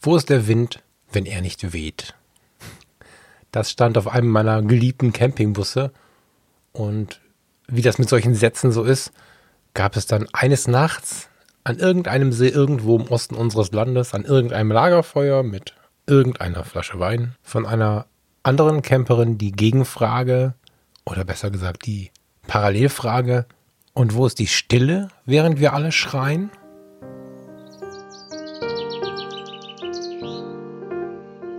Wo ist der Wind, wenn er nicht weht? Das stand auf einem meiner geliebten Campingbusse. Und wie das mit solchen Sätzen so ist, gab es dann eines Nachts an irgendeinem See irgendwo im Osten unseres Landes, an irgendeinem Lagerfeuer mit irgendeiner Flasche Wein von einer anderen Camperin die Gegenfrage oder besser gesagt die Parallelfrage, und wo ist die Stille, während wir alle schreien?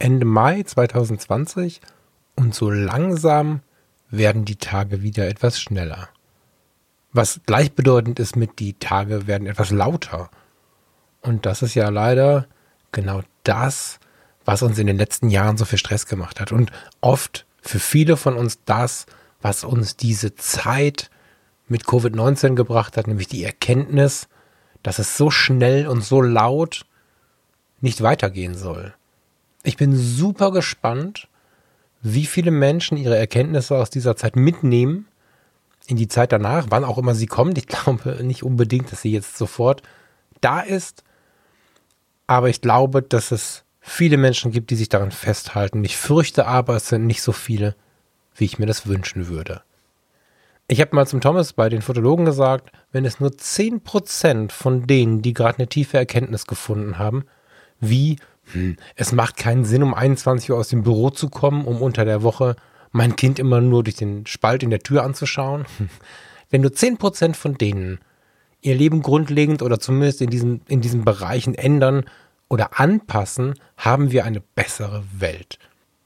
Ende Mai 2020 und so langsam werden die Tage wieder etwas schneller. Was gleichbedeutend ist mit die Tage werden etwas lauter. Und das ist ja leider genau das, was uns in den letzten Jahren so viel Stress gemacht hat. Und oft für viele von uns das, was uns diese Zeit mit Covid-19 gebracht hat, nämlich die Erkenntnis, dass es so schnell und so laut nicht weitergehen soll. Ich bin super gespannt, wie viele Menschen ihre Erkenntnisse aus dieser Zeit mitnehmen in die Zeit danach, wann auch immer sie kommt. Ich glaube nicht unbedingt, dass sie jetzt sofort da ist, aber ich glaube, dass es viele Menschen gibt, die sich daran festhalten. Ich fürchte aber, es sind nicht so viele, wie ich mir das wünschen würde. Ich habe mal zum Thomas bei den Fotologen gesagt, wenn es nur 10% von denen, die gerade eine tiefe Erkenntnis gefunden haben, wie es macht keinen Sinn, um 21 Uhr aus dem Büro zu kommen, um unter der Woche mein Kind immer nur durch den Spalt in der Tür anzuschauen. Wenn nur 10% von denen ihr Leben grundlegend oder zumindest in diesen, in diesen Bereichen ändern oder anpassen, haben wir eine bessere Welt.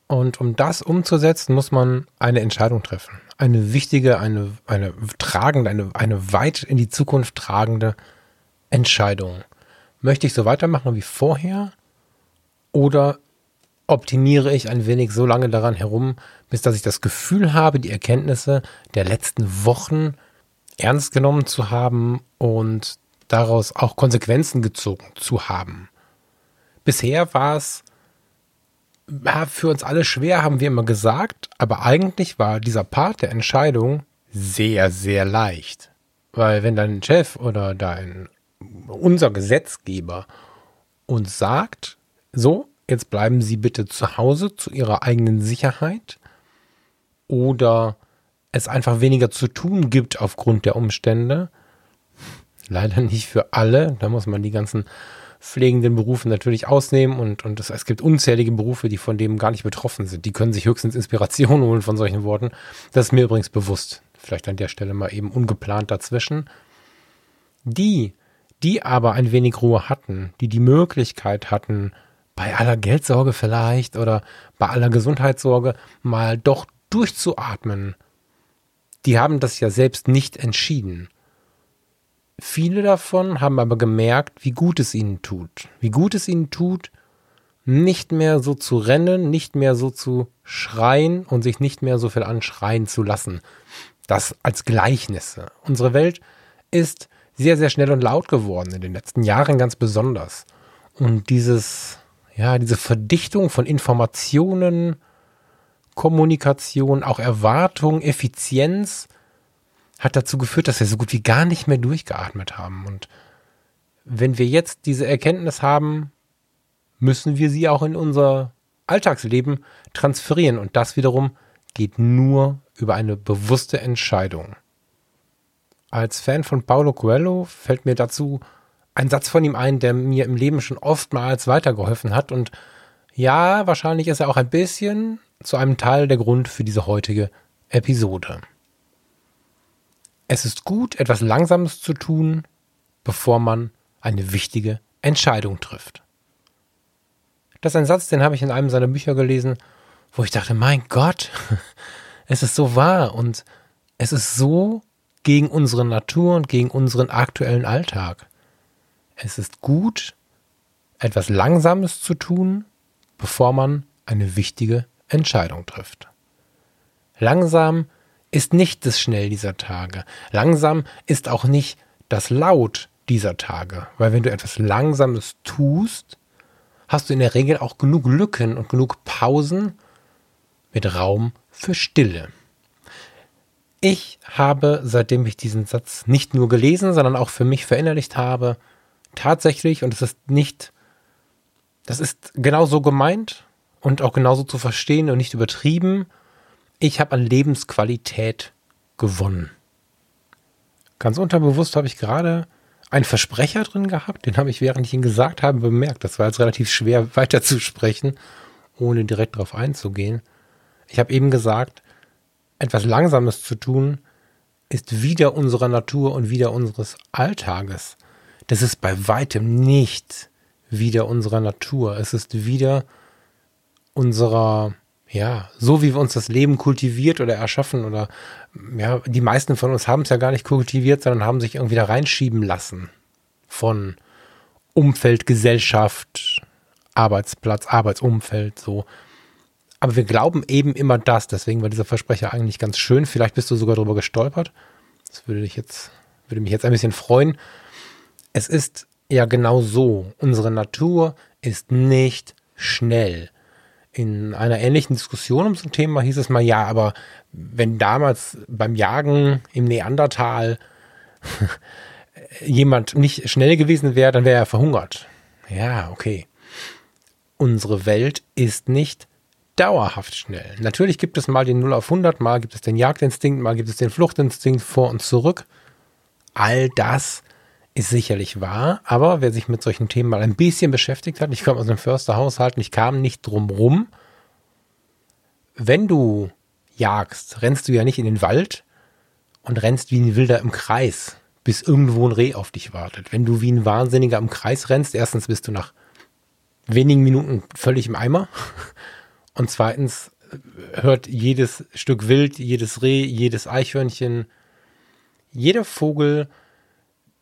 Und um das umzusetzen, muss man eine Entscheidung treffen. Eine wichtige, eine, eine tragende, eine, eine weit in die Zukunft tragende Entscheidung. Möchte ich so weitermachen wie vorher? Oder optimiere ich ein wenig so lange daran herum, bis dass ich das Gefühl habe, die Erkenntnisse der letzten Wochen ernst genommen zu haben und daraus auch Konsequenzen gezogen zu haben. Bisher war es ja, für uns alle schwer, haben wir immer gesagt, aber eigentlich war dieser Part der Entscheidung sehr, sehr leicht. Weil wenn dein Chef oder dein unser Gesetzgeber uns sagt, so, jetzt bleiben Sie bitte zu Hause zu Ihrer eigenen Sicherheit oder es einfach weniger zu tun gibt aufgrund der Umstände. Leider nicht für alle, da muss man die ganzen pflegenden Berufe natürlich ausnehmen und, und es, es gibt unzählige Berufe, die von dem gar nicht betroffen sind. Die können sich höchstens Inspiration holen von solchen Worten. Das ist mir übrigens bewusst. Vielleicht an der Stelle mal eben ungeplant dazwischen. Die, die aber ein wenig Ruhe hatten, die die Möglichkeit hatten, bei aller Geldsorge vielleicht oder bei aller Gesundheitssorge mal doch durchzuatmen. Die haben das ja selbst nicht entschieden. Viele davon haben aber gemerkt, wie gut es ihnen tut. Wie gut es ihnen tut, nicht mehr so zu rennen, nicht mehr so zu schreien und sich nicht mehr so viel anschreien zu lassen. Das als Gleichnisse. Unsere Welt ist sehr, sehr schnell und laut geworden, in den letzten Jahren ganz besonders. Und dieses ja, diese Verdichtung von Informationen, Kommunikation, auch Erwartung, Effizienz hat dazu geführt, dass wir so gut wie gar nicht mehr durchgeatmet haben. Und wenn wir jetzt diese Erkenntnis haben, müssen wir sie auch in unser Alltagsleben transferieren. Und das wiederum geht nur über eine bewusste Entscheidung. Als Fan von Paulo Coelho fällt mir dazu ein Satz von ihm ein, der mir im Leben schon oftmals weitergeholfen hat. Und ja, wahrscheinlich ist er auch ein bisschen zu einem Teil der Grund für diese heutige Episode. Es ist gut, etwas Langsames zu tun, bevor man eine wichtige Entscheidung trifft. Das ist ein Satz, den habe ich in einem seiner Bücher gelesen, wo ich dachte, mein Gott, es ist so wahr und es ist so gegen unsere Natur und gegen unseren aktuellen Alltag. Es ist gut, etwas Langsames zu tun, bevor man eine wichtige Entscheidung trifft. Langsam ist nicht das Schnell dieser Tage. Langsam ist auch nicht das Laut dieser Tage. Weil wenn du etwas Langsames tust, hast du in der Regel auch genug Lücken und genug Pausen mit Raum für Stille. Ich habe, seitdem ich diesen Satz nicht nur gelesen, sondern auch für mich verinnerlicht habe, tatsächlich, und es ist nicht, das ist genauso gemeint und auch genauso zu verstehen und nicht übertrieben, ich habe an Lebensqualität gewonnen. Ganz unterbewusst habe ich gerade einen Versprecher drin gehabt, den habe ich, während ich ihn gesagt habe, bemerkt. Das war jetzt relativ schwer weiterzusprechen, ohne direkt darauf einzugehen. Ich habe eben gesagt, etwas Langsames zu tun, ist wieder unserer Natur und wieder unseres Alltages. Das ist bei weitem nicht wieder unserer Natur. Es ist wieder unserer ja, so wie wir uns das Leben kultiviert oder erschaffen oder ja, die meisten von uns haben es ja gar nicht kultiviert, sondern haben sich irgendwie da reinschieben lassen von Umfeld, Gesellschaft, Arbeitsplatz, Arbeitsumfeld, so. Aber wir glauben eben immer das, deswegen war dieser Versprecher eigentlich ganz schön. Vielleicht bist du sogar darüber gestolpert. Das würde dich jetzt, würde mich jetzt ein bisschen freuen. Es ist ja genau so. Unsere Natur ist nicht schnell in einer ähnlichen Diskussion um so ein Thema hieß es mal, ja, aber wenn damals beim Jagen im Neandertal jemand nicht schnell gewesen wäre, dann wäre er verhungert. Ja, okay. Unsere Welt ist nicht dauerhaft schnell. Natürlich gibt es mal den 0 auf 100, mal gibt es den Jagdinstinkt, mal gibt es den Fluchtinstinkt vor und zurück. All das ist sicherlich wahr, aber wer sich mit solchen Themen mal ein bisschen beschäftigt hat, ich komme aus einem Försterhaushalt und ich kam nicht drum rum. Wenn du jagst, rennst du ja nicht in den Wald und rennst wie ein Wilder im Kreis, bis irgendwo ein Reh auf dich wartet. Wenn du wie ein Wahnsinniger im Kreis rennst, erstens bist du nach wenigen Minuten völlig im Eimer und zweitens hört jedes Stück Wild, jedes Reh, jedes Eichhörnchen, jeder Vogel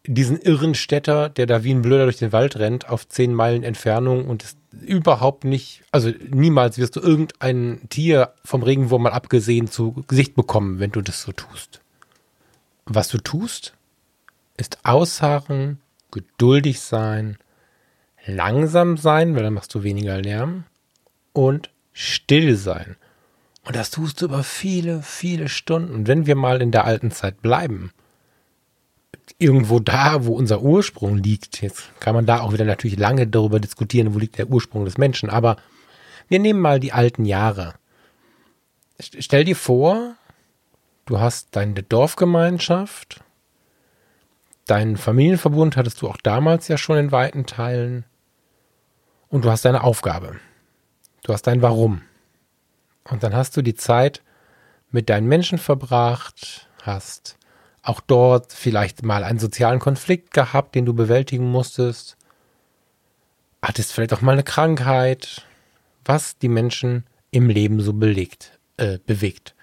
diesen irren Städter, der da wie ein Blöder durch den Wald rennt, auf zehn Meilen Entfernung und ist überhaupt nicht, also niemals wirst du irgendein Tier vom Regenwurm mal abgesehen zu Gesicht bekommen, wenn du das so tust. Was du tust, ist ausharren, geduldig sein, langsam sein, weil dann machst du weniger Lärm und still sein. Und das tust du über viele, viele Stunden. Und wenn wir mal in der alten Zeit bleiben, irgendwo da, wo unser Ursprung liegt. Jetzt kann man da auch wieder natürlich lange darüber diskutieren, wo liegt der Ursprung des Menschen. Aber wir nehmen mal die alten Jahre. Stell dir vor, du hast deine Dorfgemeinschaft, deinen Familienverbund hattest du auch damals ja schon in weiten Teilen und du hast deine Aufgabe. Du hast dein Warum. Und dann hast du die Zeit mit deinen Menschen verbracht, hast auch dort vielleicht mal einen sozialen Konflikt gehabt, den du bewältigen musstest. Hattest vielleicht auch mal eine Krankheit, was die Menschen im Leben so belegt, äh, bewegt.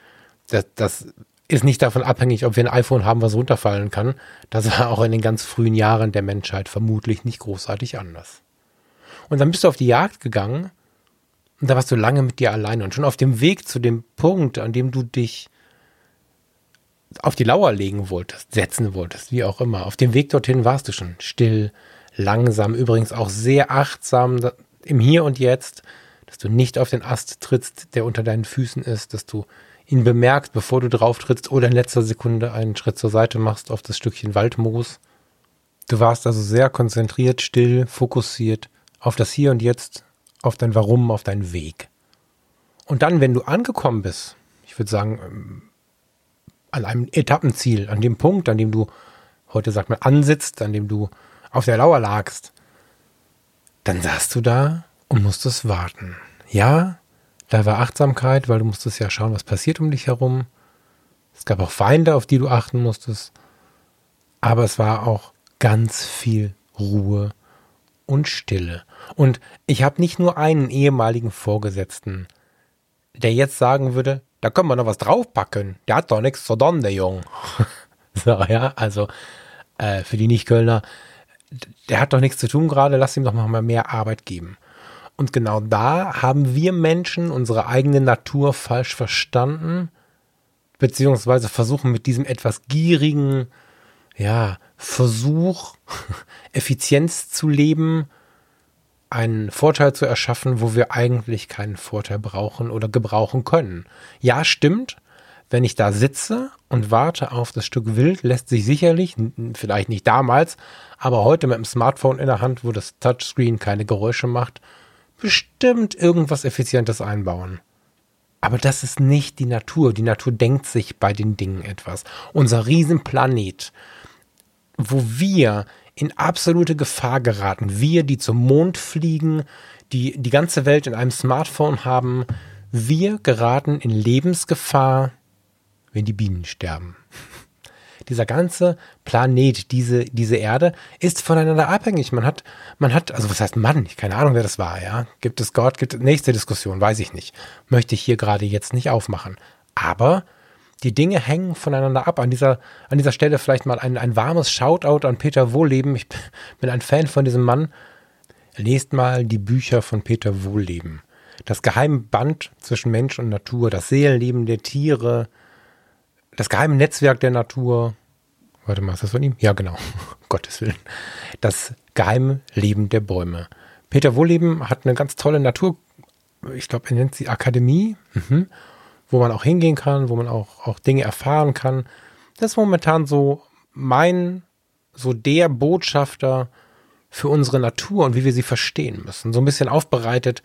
Das, das ist nicht davon abhängig, ob wir ein iPhone haben, was runterfallen kann. Das war auch in den ganz frühen Jahren der Menschheit vermutlich nicht großartig anders. Und dann bist du auf die Jagd gegangen und da warst du lange mit dir alleine und schon auf dem Weg zu dem Punkt, an dem du dich auf die Lauer legen wolltest, setzen wolltest, wie auch immer. Auf dem Weg dorthin warst du schon still, langsam, übrigens auch sehr achtsam im Hier und Jetzt, dass du nicht auf den Ast trittst, der unter deinen Füßen ist, dass du ihn bemerkst, bevor du drauf trittst oder in letzter Sekunde einen Schritt zur Seite machst auf das Stückchen Waldmoos. Du warst also sehr konzentriert, still, fokussiert auf das Hier und Jetzt, auf dein Warum, auf deinen Weg. Und dann, wenn du angekommen bist, ich würde sagen, an einem Etappenziel, an dem Punkt, an dem du, heute sagt man, ansitzt, an dem du auf der Lauer lagst, dann saßt du da und musstest warten. Ja, da war Achtsamkeit, weil du musstest ja schauen, was passiert um dich herum. Es gab auch Feinde, auf die du achten musstest. Aber es war auch ganz viel Ruhe und Stille. Und ich habe nicht nur einen ehemaligen Vorgesetzten, der jetzt sagen würde, da können wir noch was draufpacken. Der hat doch nichts zu tun, der Jung. so, ja, also äh, für die Nicht-Kölner, der hat doch nichts zu tun gerade, lass ihm doch mal mehr Arbeit geben. Und genau da haben wir Menschen unsere eigene Natur falsch verstanden, beziehungsweise versuchen mit diesem etwas gierigen, ja, Versuch, Effizienz zu leben, einen Vorteil zu erschaffen, wo wir eigentlich keinen Vorteil brauchen oder gebrauchen können. Ja, stimmt. Wenn ich da sitze und warte auf das Stück Wild, lässt sich sicherlich, vielleicht nicht damals, aber heute mit dem Smartphone in der Hand, wo das Touchscreen keine Geräusche macht, bestimmt irgendwas Effizientes einbauen. Aber das ist nicht die Natur. Die Natur denkt sich bei den Dingen etwas. Unser Riesenplanet, wo wir in absolute Gefahr geraten. Wir, die zum Mond fliegen, die die ganze Welt in einem Smartphone haben, wir geraten in Lebensgefahr, wenn die Bienen sterben. Dieser ganze Planet, diese, diese Erde ist voneinander abhängig. Man hat, man hat, also was heißt Mann? Keine Ahnung, wer das war, ja. Gibt es Gott? Gibt nächste Diskussion, weiß ich nicht. Möchte ich hier gerade jetzt nicht aufmachen. Aber die Dinge hängen voneinander ab. An dieser, an dieser Stelle vielleicht mal ein, ein warmes Shoutout an Peter Wohlleben. Ich bin ein Fan von diesem Mann. Lest mal die Bücher von Peter Wohlleben. Das geheime Band zwischen Mensch und Natur, das Seelenleben der Tiere, das geheime Netzwerk der Natur. Warte mal, ist das von ihm? Ja, genau. Gottes Willen. Das geheime Leben der Bäume. Peter Wohlleben hat eine ganz tolle Natur, ich glaube, er nennt sie Akademie. Mhm wo man auch hingehen kann, wo man auch, auch Dinge erfahren kann. Das ist momentan so mein, so der Botschafter für unsere Natur und wie wir sie verstehen müssen. So ein bisschen aufbereitet,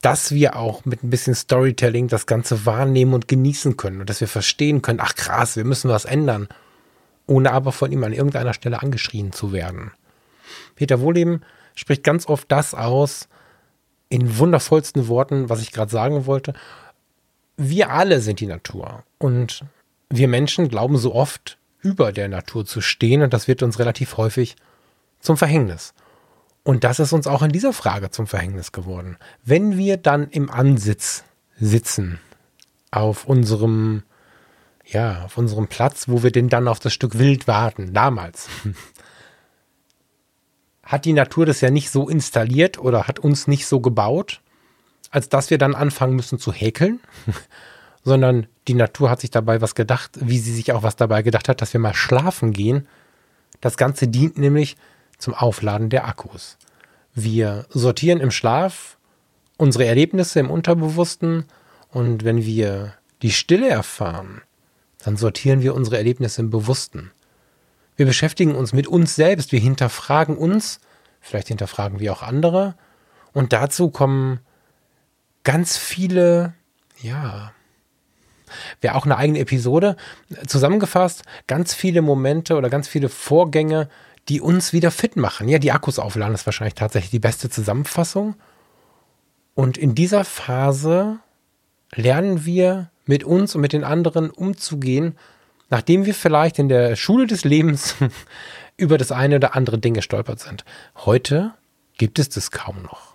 dass wir auch mit ein bisschen Storytelling das Ganze wahrnehmen und genießen können und dass wir verstehen können, ach krass, wir müssen was ändern, ohne aber von ihm an irgendeiner Stelle angeschrien zu werden. Peter Wohleben spricht ganz oft das aus, in wundervollsten Worten, was ich gerade sagen wollte wir alle sind die Natur. Und wir Menschen glauben so oft, über der Natur zu stehen. Und das wird uns relativ häufig zum Verhängnis. Und das ist uns auch in dieser Frage zum Verhängnis geworden. Wenn wir dann im Ansitz sitzen, auf unserem, ja, auf unserem Platz, wo wir denn dann auf das Stück Wild warten, damals, hat die Natur das ja nicht so installiert oder hat uns nicht so gebaut, als dass wir dann anfangen müssen zu häkeln, sondern die Natur hat sich dabei was gedacht, wie sie sich auch was dabei gedacht hat, dass wir mal schlafen gehen. Das Ganze dient nämlich zum Aufladen der Akkus. Wir sortieren im Schlaf unsere Erlebnisse im Unterbewussten und wenn wir die Stille erfahren, dann sortieren wir unsere Erlebnisse im Bewussten. Wir beschäftigen uns mit uns selbst, wir hinterfragen uns, vielleicht hinterfragen wir auch andere und dazu kommen ganz viele, ja, wäre auch eine eigene Episode. Zusammengefasst, ganz viele Momente oder ganz viele Vorgänge, die uns wieder fit machen. Ja, die Akkus aufladen ist wahrscheinlich tatsächlich die beste Zusammenfassung. Und in dieser Phase lernen wir mit uns und mit den anderen umzugehen, nachdem wir vielleicht in der Schule des Lebens über das eine oder andere Ding gestolpert sind. Heute gibt es das kaum noch.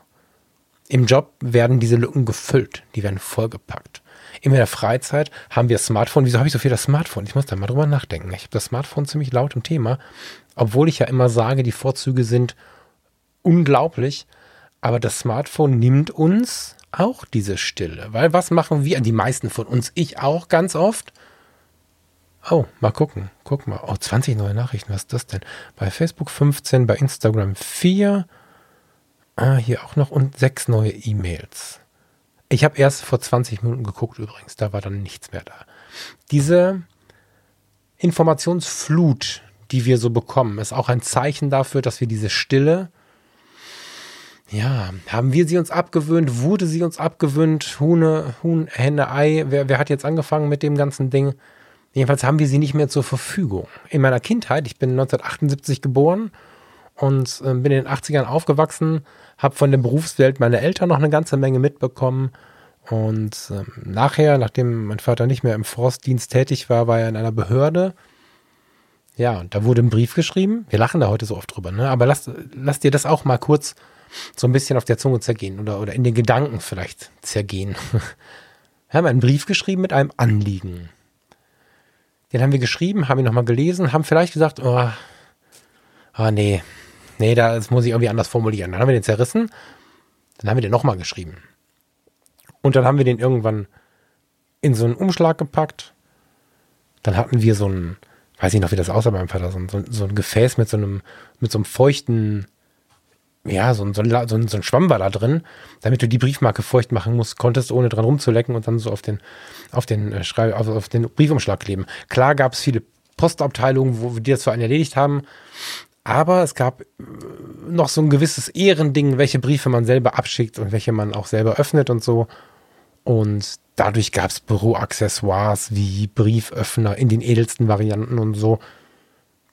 Im Job werden diese Lücken gefüllt, die werden vollgepackt. In der Freizeit haben wir Smartphone. Wieso habe ich so viel das Smartphone? Ich muss da mal drüber nachdenken. Ich habe das Smartphone ziemlich laut im Thema, obwohl ich ja immer sage, die Vorzüge sind unglaublich. Aber das Smartphone nimmt uns auch diese Stille. Weil was machen wir? Die meisten von uns, ich auch ganz oft. Oh, mal gucken. Guck mal. Oh, 20 neue Nachrichten. Was ist das denn? Bei Facebook 15, bei Instagram 4, Ah, hier auch noch und sechs neue E-Mails. Ich habe erst vor 20 Minuten geguckt übrigens, da war dann nichts mehr da. Diese Informationsflut, die wir so bekommen, ist auch ein Zeichen dafür, dass wir diese Stille, ja, haben wir sie uns abgewöhnt, wurde sie uns abgewöhnt, Huhne, Huhn, Henne, Ei, wer, wer hat jetzt angefangen mit dem ganzen Ding? Jedenfalls haben wir sie nicht mehr zur Verfügung. In meiner Kindheit, ich bin 1978 geboren und äh, bin in den 80ern aufgewachsen, habe von der Berufswelt meiner Eltern noch eine ganze Menge mitbekommen. Und ähm, nachher, nachdem mein Vater nicht mehr im Forstdienst tätig war, war er in einer Behörde. Ja, und da wurde ein Brief geschrieben. Wir lachen da heute so oft drüber, ne? Aber lass, lass dir das auch mal kurz so ein bisschen auf der Zunge zergehen oder, oder in den Gedanken vielleicht zergehen. wir haben einen Brief geschrieben mit einem Anliegen. Den haben wir geschrieben, haben ihn nochmal gelesen, haben vielleicht gesagt, oh, oh nee, nee, das muss ich irgendwie anders formulieren. Dann haben wir den zerrissen, Dann haben wir den nochmal geschrieben. Und dann haben wir den irgendwann in so einen Umschlag gepackt. Dann hatten wir so ein, weiß ich noch, wie das aussah beim Vater, so ein, so ein Gefäß mit so einem, mit so einem feuchten, ja, so ein, so ein, so ein, Schwamm war da drin, damit du die Briefmarke feucht machen musst, konntest, ohne dran rumzulecken und dann so auf den, auf den, äh, Schrei auf, auf den Briefumschlag kleben. Klar gab es viele Postabteilungen, wo die das für einen erledigt haben. Aber es gab äh, noch so ein gewisses Ehrending, welche Briefe man selber abschickt und welche man auch selber öffnet und so. Und dadurch gab es Büroaccessoires wie Brieföffner in den edelsten Varianten und so.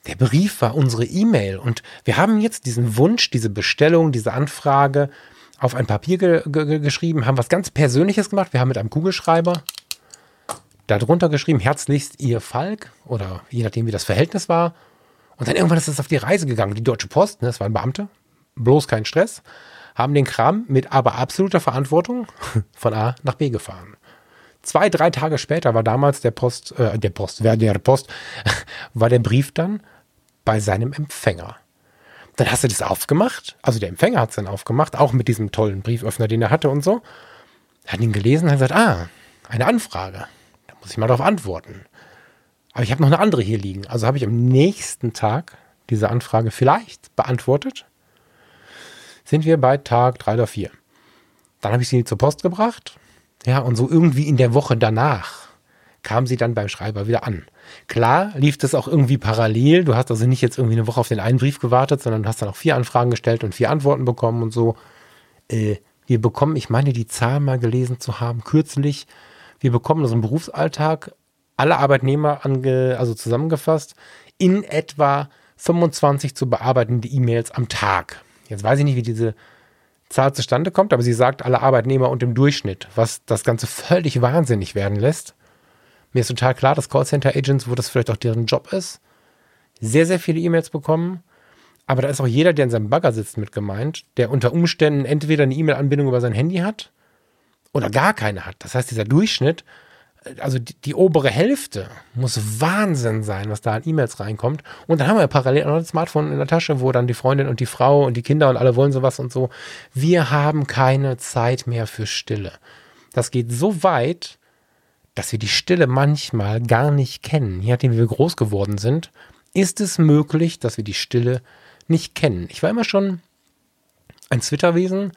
Der Brief war unsere E-Mail und wir haben jetzt diesen Wunsch, diese Bestellung, diese Anfrage auf ein Papier ge ge geschrieben, haben was ganz Persönliches gemacht. Wir haben mit einem Kugelschreiber darunter geschrieben, herzlichst ihr Falk oder je nachdem, wie das Verhältnis war. Und dann irgendwann ist es auf die Reise gegangen. Die Deutsche Post, ne, das waren Beamte, bloß kein Stress, haben den Kram mit aber absoluter Verantwortung von A nach B gefahren. Zwei, drei Tage später war damals der Post, äh, der Post, wer der Post, war der Brief dann bei seinem Empfänger. Dann hast du das aufgemacht, also der Empfänger hat es dann aufgemacht, auch mit diesem tollen Brieföffner, den er hatte und so. Hat ihn gelesen hat gesagt, ah, eine Anfrage. Muss ich mal darauf antworten. Aber ich habe noch eine andere hier liegen. Also habe ich am nächsten Tag diese Anfrage vielleicht beantwortet. Sind wir bei Tag drei oder vier. Dann habe ich sie zur Post gebracht. Ja, und so irgendwie in der Woche danach kam sie dann beim Schreiber wieder an. Klar lief das auch irgendwie parallel. Du hast also nicht jetzt irgendwie eine Woche auf den einen Brief gewartet, sondern hast dann auch vier Anfragen gestellt und vier Antworten bekommen und so. Äh, wir bekommen, ich meine, die Zahl mal gelesen zu haben, kürzlich wir bekommen das im Berufsalltag alle Arbeitnehmer ange, also zusammengefasst in etwa 25 zu bearbeitende E-Mails am Tag. Jetzt weiß ich nicht, wie diese Zahl zustande kommt, aber sie sagt alle Arbeitnehmer und im Durchschnitt, was das Ganze völlig wahnsinnig werden lässt. Mir ist total klar, dass Callcenter-Agents, wo das vielleicht auch deren Job ist, sehr, sehr viele E-Mails bekommen. Aber da ist auch jeder, der in seinem Bagger sitzt, mit gemeint, der unter Umständen entweder eine E-Mail-Anbindung über sein Handy hat oder gar keine hat. Das heißt, dieser Durchschnitt, also die, die, obere Hälfte muss Wahnsinn sein, was da an E-Mails reinkommt. Und dann haben wir parallel noch ein Smartphone in der Tasche, wo dann die Freundin und die Frau und die Kinder und alle wollen sowas und so. Wir haben keine Zeit mehr für Stille. Das geht so weit, dass wir die Stille manchmal gar nicht kennen. Je nachdem, wie wir groß geworden sind, ist es möglich, dass wir die Stille nicht kennen. Ich war immer schon ein Zwitterwesen,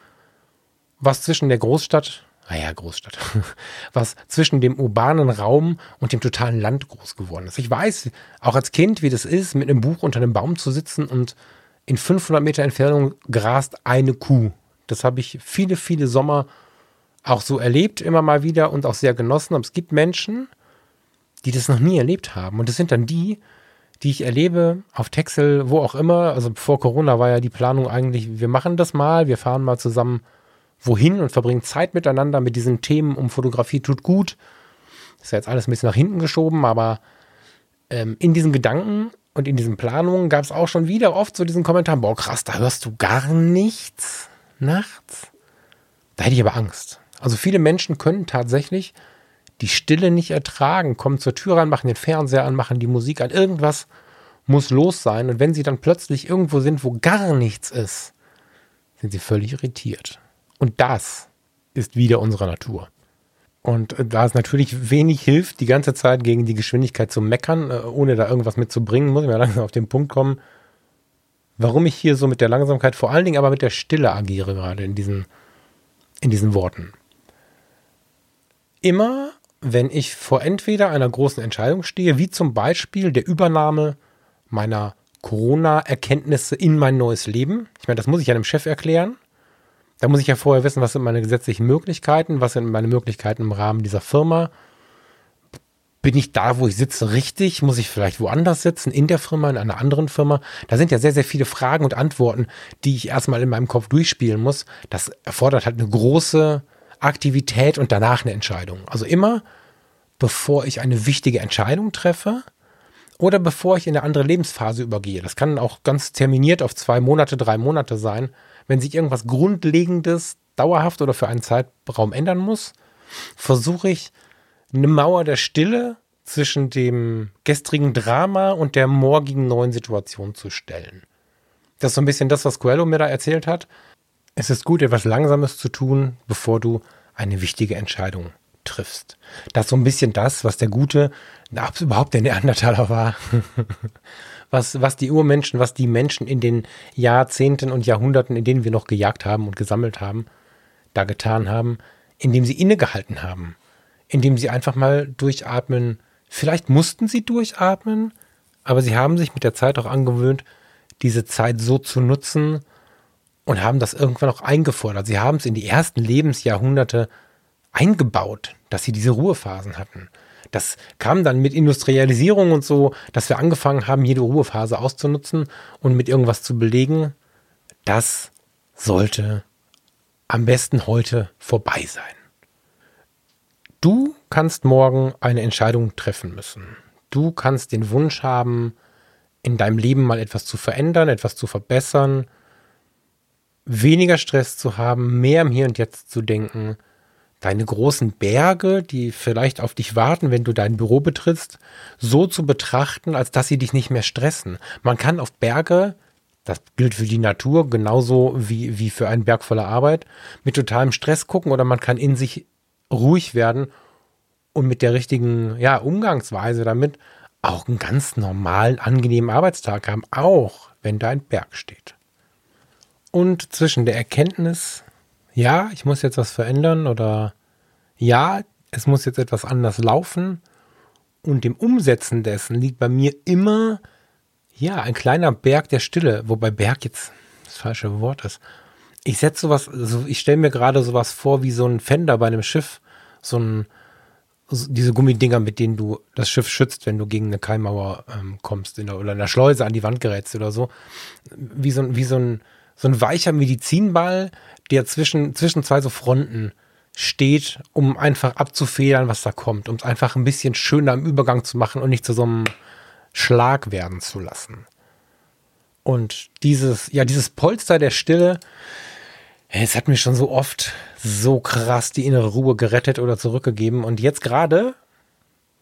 was zwischen der Großstadt naja, Großstadt, was zwischen dem urbanen Raum und dem totalen Land groß geworden ist. Ich weiß auch als Kind, wie das ist, mit einem Buch unter einem Baum zu sitzen und in 500 Meter Entfernung grast eine Kuh. Das habe ich viele, viele Sommer auch so erlebt, immer mal wieder und auch sehr genossen. Aber es gibt Menschen, die das noch nie erlebt haben. Und das sind dann die, die ich erlebe auf Texel, wo auch immer. Also vor Corona war ja die Planung eigentlich, wir machen das mal, wir fahren mal zusammen wohin und verbringen Zeit miteinander mit diesen Themen um Fotografie tut gut. Ist ja jetzt alles ein bisschen nach hinten geschoben, aber ähm, in diesen Gedanken und in diesen Planungen gab es auch schon wieder oft so diesen Kommentar, boah krass, da hörst du gar nichts nachts. Da hätte ich aber Angst. Also viele Menschen können tatsächlich die Stille nicht ertragen, kommen zur Tür rein, machen den Fernseher an, machen die Musik an, irgendwas muss los sein. Und wenn sie dann plötzlich irgendwo sind, wo gar nichts ist, sind sie völlig irritiert. Und das ist wieder unsere Natur. Und äh, da es natürlich wenig hilft, die ganze Zeit gegen die Geschwindigkeit zu meckern, äh, ohne da irgendwas mitzubringen, muss ich mal langsam auf den Punkt kommen, warum ich hier so mit der Langsamkeit, vor allen Dingen aber mit der Stille agiere gerade in diesen, in diesen Worten. Immer, wenn ich vor entweder einer großen Entscheidung stehe, wie zum Beispiel der Übernahme meiner Corona-Erkenntnisse in mein neues Leben, ich meine, das muss ich einem Chef erklären, da muss ich ja vorher wissen, was sind meine gesetzlichen Möglichkeiten, was sind meine Möglichkeiten im Rahmen dieser Firma. Bin ich da, wo ich sitze, richtig? Muss ich vielleicht woanders sitzen, in der Firma, in einer anderen Firma? Da sind ja sehr, sehr viele Fragen und Antworten, die ich erstmal in meinem Kopf durchspielen muss. Das erfordert halt eine große Aktivität und danach eine Entscheidung. Also immer, bevor ich eine wichtige Entscheidung treffe, oder bevor ich in eine andere Lebensphase übergehe. Das kann auch ganz terminiert auf zwei Monate, drei Monate sein wenn sich irgendwas Grundlegendes dauerhaft oder für einen Zeitraum ändern muss, versuche ich eine Mauer der Stille zwischen dem gestrigen Drama und der morgigen neuen Situation zu stellen. Das ist so ein bisschen das, was Coelho mir da erzählt hat. Es ist gut, etwas Langsames zu tun, bevor du eine wichtige Entscheidung triffst. Das ist so ein bisschen das, was der Gute, na, überhaupt der Neandertaler war. was, was die Urmenschen, was die Menschen in den Jahrzehnten und Jahrhunderten, in denen wir noch gejagt haben und gesammelt haben, da getan haben, indem sie innegehalten haben, indem sie einfach mal durchatmen. Vielleicht mussten sie durchatmen, aber sie haben sich mit der Zeit auch angewöhnt, diese Zeit so zu nutzen, und haben das irgendwann auch eingefordert. Sie haben es in die ersten Lebensjahrhunderte eingebaut, dass sie diese Ruhephasen hatten. Das kam dann mit Industrialisierung und so, dass wir angefangen haben, jede Ruhephase auszunutzen und mit irgendwas zu belegen. Das sollte am besten heute vorbei sein. Du kannst morgen eine Entscheidung treffen müssen. Du kannst den Wunsch haben, in deinem Leben mal etwas zu verändern, etwas zu verbessern, weniger Stress zu haben, mehr im Hier und Jetzt zu denken, deine großen Berge, die vielleicht auf dich warten, wenn du dein Büro betrittst, so zu betrachten, als dass sie dich nicht mehr stressen. Man kann auf Berge, das gilt für die Natur genauso wie, wie für einen Berg voller Arbeit, mit totalem Stress gucken oder man kann in sich ruhig werden und mit der richtigen ja, Umgangsweise damit auch einen ganz normalen, angenehmen Arbeitstag haben, auch wenn da ein Berg steht und zwischen der Erkenntnis, ja, ich muss jetzt was verändern oder ja, es muss jetzt etwas anders laufen und dem Umsetzen dessen liegt bei mir immer, ja, ein kleiner Berg der Stille, wobei Berg jetzt das falsche Wort ist. Ich setze sowas, also ich stelle mir gerade sowas vor wie so ein Fender bei einem Schiff, so ein, diese Gummidinger, mit denen du das Schiff schützt, wenn du gegen eine Keimauer ähm, kommst in der, oder in der Schleuse an die Wand gerätst oder so. Wie so, wie so ein, so ein weicher Medizinball, der zwischen, zwischen zwei so Fronten steht, um einfach abzufedern, was da kommt, um es einfach ein bisschen schöner im Übergang zu machen und nicht zu so einem Schlag werden zu lassen. Und dieses, ja, dieses Polster der Stille, es hat mir schon so oft so krass die innere Ruhe gerettet oder zurückgegeben. Und jetzt gerade,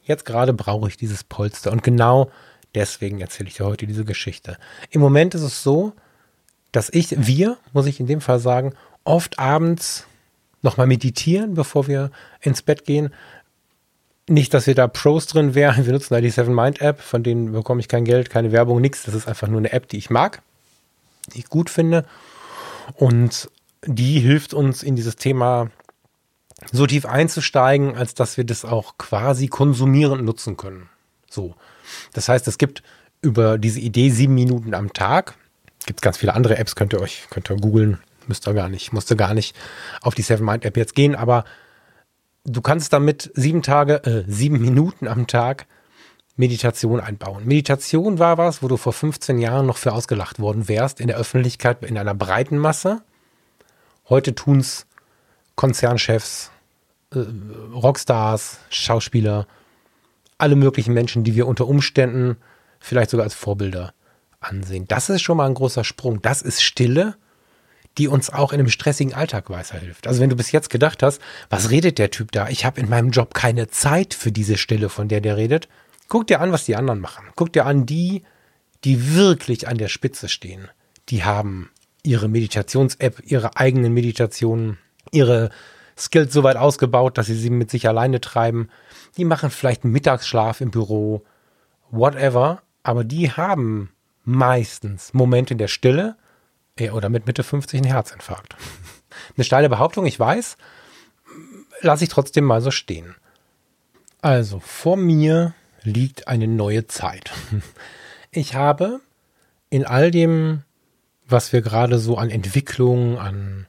jetzt gerade brauche ich dieses Polster. Und genau deswegen erzähle ich dir heute diese Geschichte. Im Moment ist es so, dass ich, wir, muss ich in dem Fall sagen, oft abends nochmal meditieren, bevor wir ins Bett gehen. Nicht, dass wir da Pros drin wären. Wir nutzen da die Seven Mind App, von denen bekomme ich kein Geld, keine Werbung, nichts. Das ist einfach nur eine App, die ich mag, die ich gut finde. Und die hilft uns in dieses Thema so tief einzusteigen, als dass wir das auch quasi konsumierend nutzen können. So. Das heißt, es gibt über diese Idee sieben Minuten am Tag gibt ganz viele andere Apps, könnt ihr euch, könnt ihr googeln, müsst ihr gar nicht, musste gar nicht auf die Seven Mind App jetzt gehen, aber du kannst damit sieben Tage, äh, sieben Minuten am Tag Meditation einbauen. Meditation war was, wo du vor 15 Jahren noch für ausgelacht worden wärst in der Öffentlichkeit in einer breiten Masse. Heute tun es Konzernchefs, äh, Rockstars, Schauspieler, alle möglichen Menschen, die wir unter Umständen vielleicht sogar als Vorbilder ansehen. Das ist schon mal ein großer Sprung. Das ist Stille, die uns auch in einem stressigen Alltag weiterhilft. Also wenn du bis jetzt gedacht hast, was redet der Typ da? Ich habe in meinem Job keine Zeit für diese Stille, von der der redet. Guck dir an, was die anderen machen. Guck dir an, die, die wirklich an der Spitze stehen. Die haben ihre Meditations-App, ihre eigenen Meditationen, ihre Skills so weit ausgebaut, dass sie sie mit sich alleine treiben. Die machen vielleicht einen Mittagsschlaf im Büro, whatever. Aber die haben meistens Momente der Stille oder mit Mitte 50 ein Herzinfarkt. Eine steile Behauptung, ich weiß, lasse ich trotzdem mal so stehen. Also, vor mir liegt eine neue Zeit. Ich habe in all dem, was wir gerade so an Entwicklung, an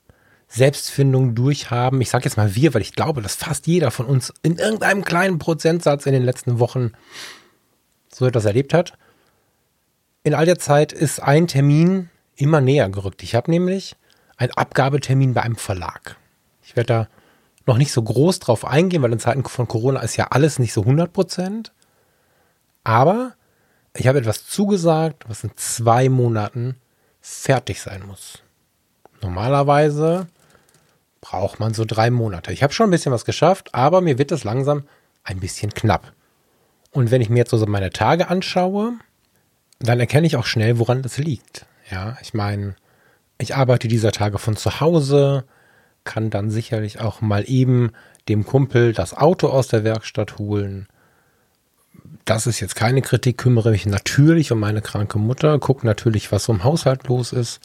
Selbstfindung durchhaben, ich sage jetzt mal wir, weil ich glaube, dass fast jeder von uns in irgendeinem kleinen Prozentsatz in den letzten Wochen so etwas erlebt hat, in all der Zeit ist ein Termin immer näher gerückt. Ich habe nämlich einen Abgabetermin bei einem Verlag. Ich werde da noch nicht so groß drauf eingehen, weil in Zeiten von Corona ist ja alles nicht so 100 Prozent. Aber ich habe etwas zugesagt, was in zwei Monaten fertig sein muss. Normalerweise braucht man so drei Monate. Ich habe schon ein bisschen was geschafft, aber mir wird es langsam ein bisschen knapp. Und wenn ich mir jetzt so meine Tage anschaue, dann erkenne ich auch schnell, woran das liegt. Ja, ich meine, Ich arbeite dieser Tage von zu Hause, kann dann sicherlich auch mal eben dem Kumpel das Auto aus der Werkstatt holen. Das ist jetzt keine Kritik, kümmere mich natürlich um meine kranke Mutter, gucke natürlich, was so im Haushalt los ist.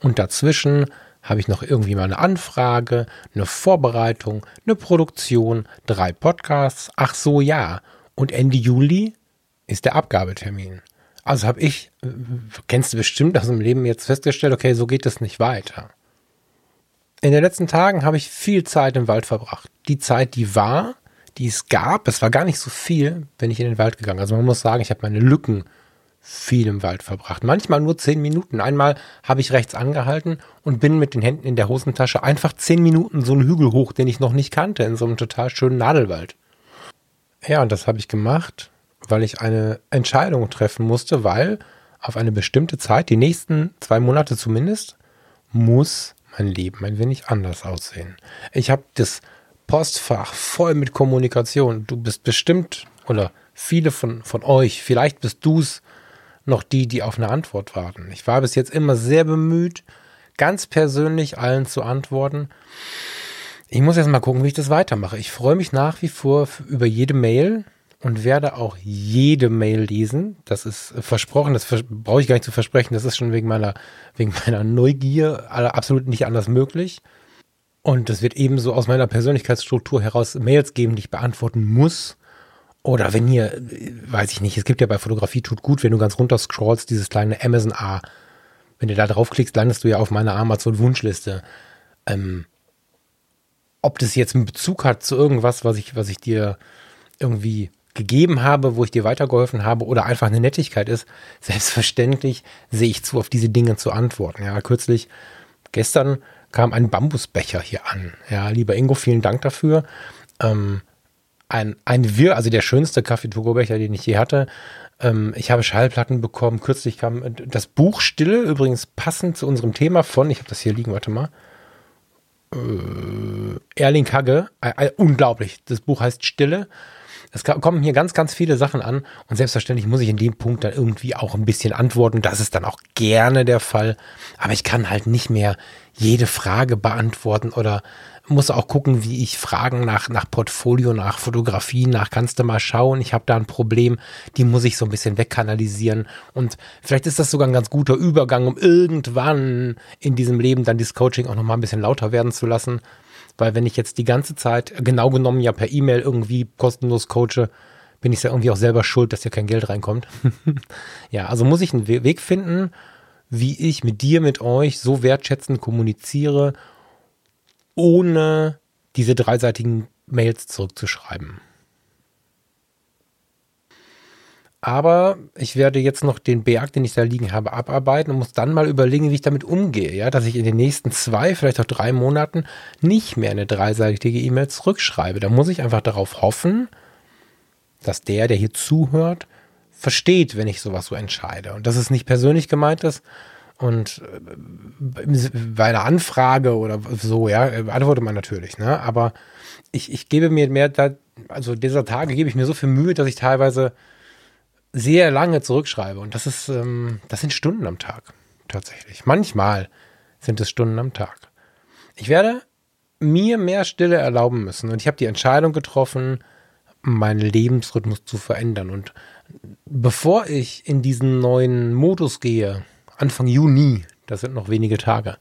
Und dazwischen habe ich noch irgendwie mal eine Anfrage, eine Vorbereitung, eine Produktion, drei Podcasts. Ach so, ja. Und Ende Juli ist der Abgabetermin. Also habe ich, kennst du bestimmt aus dem Leben jetzt festgestellt, okay, so geht es nicht weiter. In den letzten Tagen habe ich viel Zeit im Wald verbracht. Die Zeit, die war, die es gab, es war gar nicht so viel, wenn ich in den Wald gegangen. Also man muss sagen, ich habe meine Lücken viel im Wald verbracht. Manchmal nur zehn Minuten. Einmal habe ich rechts angehalten und bin mit den Händen in der Hosentasche einfach zehn Minuten so einen Hügel hoch, den ich noch nicht kannte, in so einem total schönen Nadelwald. Ja, und das habe ich gemacht, weil ich eine Entscheidung treffen musste, weil auf eine bestimmte Zeit, die nächsten zwei Monate zumindest, muss mein Leben ein wenig anders aussehen. Ich habe das Postfach voll mit Kommunikation. Du bist bestimmt oder viele von, von euch, vielleicht bist du es, noch die, die auf eine Antwort warten. Ich war bis jetzt immer sehr bemüht, ganz persönlich allen zu antworten. Ich muss jetzt mal gucken, wie ich das weitermache. Ich freue mich nach wie vor über jede Mail und werde auch jede Mail lesen. Das ist versprochen, das brauche ich gar nicht zu versprechen. Das ist schon wegen meiner, wegen meiner Neugier absolut nicht anders möglich. Und es wird ebenso aus meiner Persönlichkeitsstruktur heraus Mails geben, die ich beantworten muss. Oder wenn ihr, weiß ich nicht, es gibt ja bei Fotografie tut gut, wenn du ganz runter scrollst, dieses kleine Amazon A. Wenn du da draufklickst, landest du ja auf meiner Amazon-Wunschliste. Ähm, ob das jetzt einen Bezug hat zu irgendwas, was ich, was ich dir irgendwie gegeben habe, wo ich dir weitergeholfen habe oder einfach eine Nettigkeit ist, selbstverständlich sehe ich zu, auf diese Dinge zu antworten. Ja, kürzlich, gestern kam ein Bambusbecher hier an. Ja, lieber Ingo, vielen Dank dafür. Ähm, ein, ein Wir, also der schönste Kaffee-to-go-Becher, den ich je hatte. Ähm, ich habe Schallplatten bekommen. Kürzlich kam äh, das Buch Stille, übrigens passend zu unserem Thema von, ich habe das hier liegen, warte mal. Äh, Erling Kagge, äh, äh, unglaublich. Das Buch heißt Stille. Es kommen hier ganz, ganz viele Sachen an und selbstverständlich muss ich in dem Punkt dann irgendwie auch ein bisschen antworten. Das ist dann auch gerne der Fall. Aber ich kann halt nicht mehr jede Frage beantworten oder muss auch gucken, wie ich Fragen nach, nach Portfolio, nach Fotografie, nach kannst du mal schauen, ich habe da ein Problem, die muss ich so ein bisschen wegkanalisieren. Und vielleicht ist das sogar ein ganz guter Übergang, um irgendwann in diesem Leben dann dieses Coaching auch nochmal ein bisschen lauter werden zu lassen. Weil wenn ich jetzt die ganze Zeit, genau genommen ja per E-Mail irgendwie kostenlos coache, bin ich ja irgendwie auch selber schuld, dass hier kein Geld reinkommt. ja, also muss ich einen Weg finden, wie ich mit dir, mit euch so wertschätzend kommuniziere ohne diese dreiseitigen Mails zurückzuschreiben. Aber ich werde jetzt noch den Berg, den ich da liegen habe, abarbeiten und muss dann mal überlegen, wie ich damit umgehe. Ja, dass ich in den nächsten zwei, vielleicht auch drei Monaten nicht mehr eine dreiseitige E-Mail zurückschreibe. Da muss ich einfach darauf hoffen, dass der, der hier zuhört, versteht, wenn ich sowas so entscheide. Und dass es nicht persönlich gemeint ist, und äh, bei einer Anfrage oder so, ja, antwortet man natürlich, ne? Aber ich, ich gebe mir mehr, also dieser Tage gebe ich mir so viel Mühe, dass ich teilweise sehr lange zurückschreibe. Und das ist, ähm, das sind Stunden am Tag, tatsächlich. Manchmal sind es Stunden am Tag. Ich werde mir mehr Stille erlauben müssen. Und ich habe die Entscheidung getroffen, meinen Lebensrhythmus zu verändern. Und bevor ich in diesen neuen Modus gehe, Anfang Juni, das sind noch wenige Tage,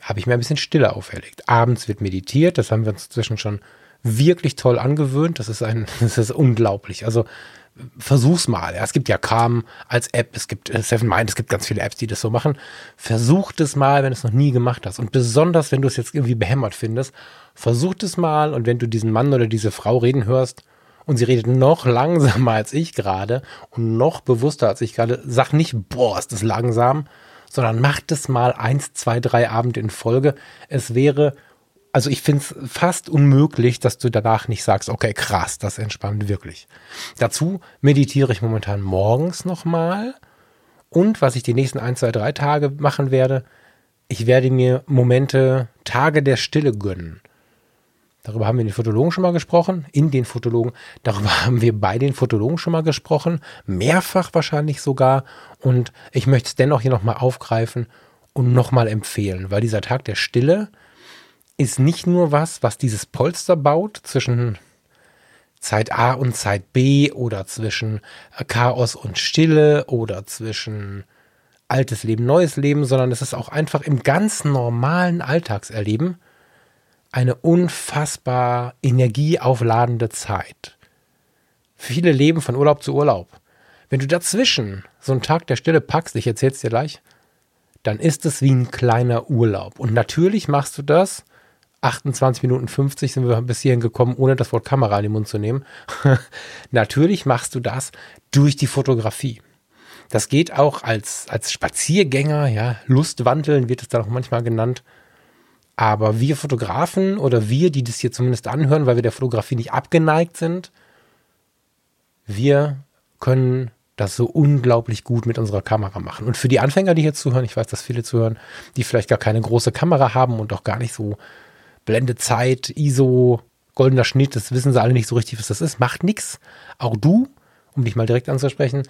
habe ich mir ein bisschen Stille auferlegt. Abends wird meditiert, das haben wir uns inzwischen schon wirklich toll angewöhnt. Das ist ein, das ist unglaublich. Also versuch's mal. Ja, es gibt ja Calm als App, es gibt äh, Seven Mind, es gibt ganz viele Apps, die das so machen. Versucht es mal, wenn du es noch nie gemacht hast. Und besonders, wenn du es jetzt irgendwie behämmert findest, versucht es mal und wenn du diesen Mann oder diese Frau reden hörst, und sie redet noch langsamer als ich gerade und noch bewusster als ich gerade. Sag nicht, boah, ist das langsam, sondern macht es mal eins, zwei, drei Abende in Folge. Es wäre, also ich finde es fast unmöglich, dass du danach nicht sagst, okay, krass, das entspannt wirklich. Dazu meditiere ich momentan morgens nochmal. Und was ich die nächsten ein, zwei, drei Tage machen werde, ich werde mir Momente, Tage der Stille gönnen. Darüber haben wir in den Fotologen schon mal gesprochen, in den Fotologen. Darüber haben wir bei den Fotologen schon mal gesprochen, mehrfach wahrscheinlich sogar. Und ich möchte es dennoch hier nochmal aufgreifen, und nochmal empfehlen, weil dieser Tag der Stille ist nicht nur was, was dieses Polster baut zwischen Zeit A und Zeit B oder zwischen Chaos und Stille oder zwischen altes Leben, neues Leben, sondern es ist auch einfach im ganz normalen Alltagserleben eine unfassbar energieaufladende Zeit. Viele leben von Urlaub zu Urlaub. Wenn du dazwischen so einen Tag der Stille packst, ich erzähl's dir gleich, dann ist es wie ein kleiner Urlaub. Und natürlich machst du das 28 Minuten 50 sind wir bis hierhin gekommen, ohne das Wort Kamera in den Mund zu nehmen. Natürlich machst du das durch die Fotografie. Das geht auch als, als Spaziergänger, ja, Lustwandeln wird es dann auch manchmal genannt. Aber wir Fotografen oder wir, die das hier zumindest anhören, weil wir der Fotografie nicht abgeneigt sind, wir können das so unglaublich gut mit unserer Kamera machen. Und für die Anfänger, die hier zuhören, ich weiß, dass viele zuhören, die vielleicht gar keine große Kamera haben und auch gar nicht so Blendezeit, ISO, goldener Schnitt, das wissen sie alle nicht so richtig, was das ist. Macht nichts. Auch du, um dich mal direkt anzusprechen,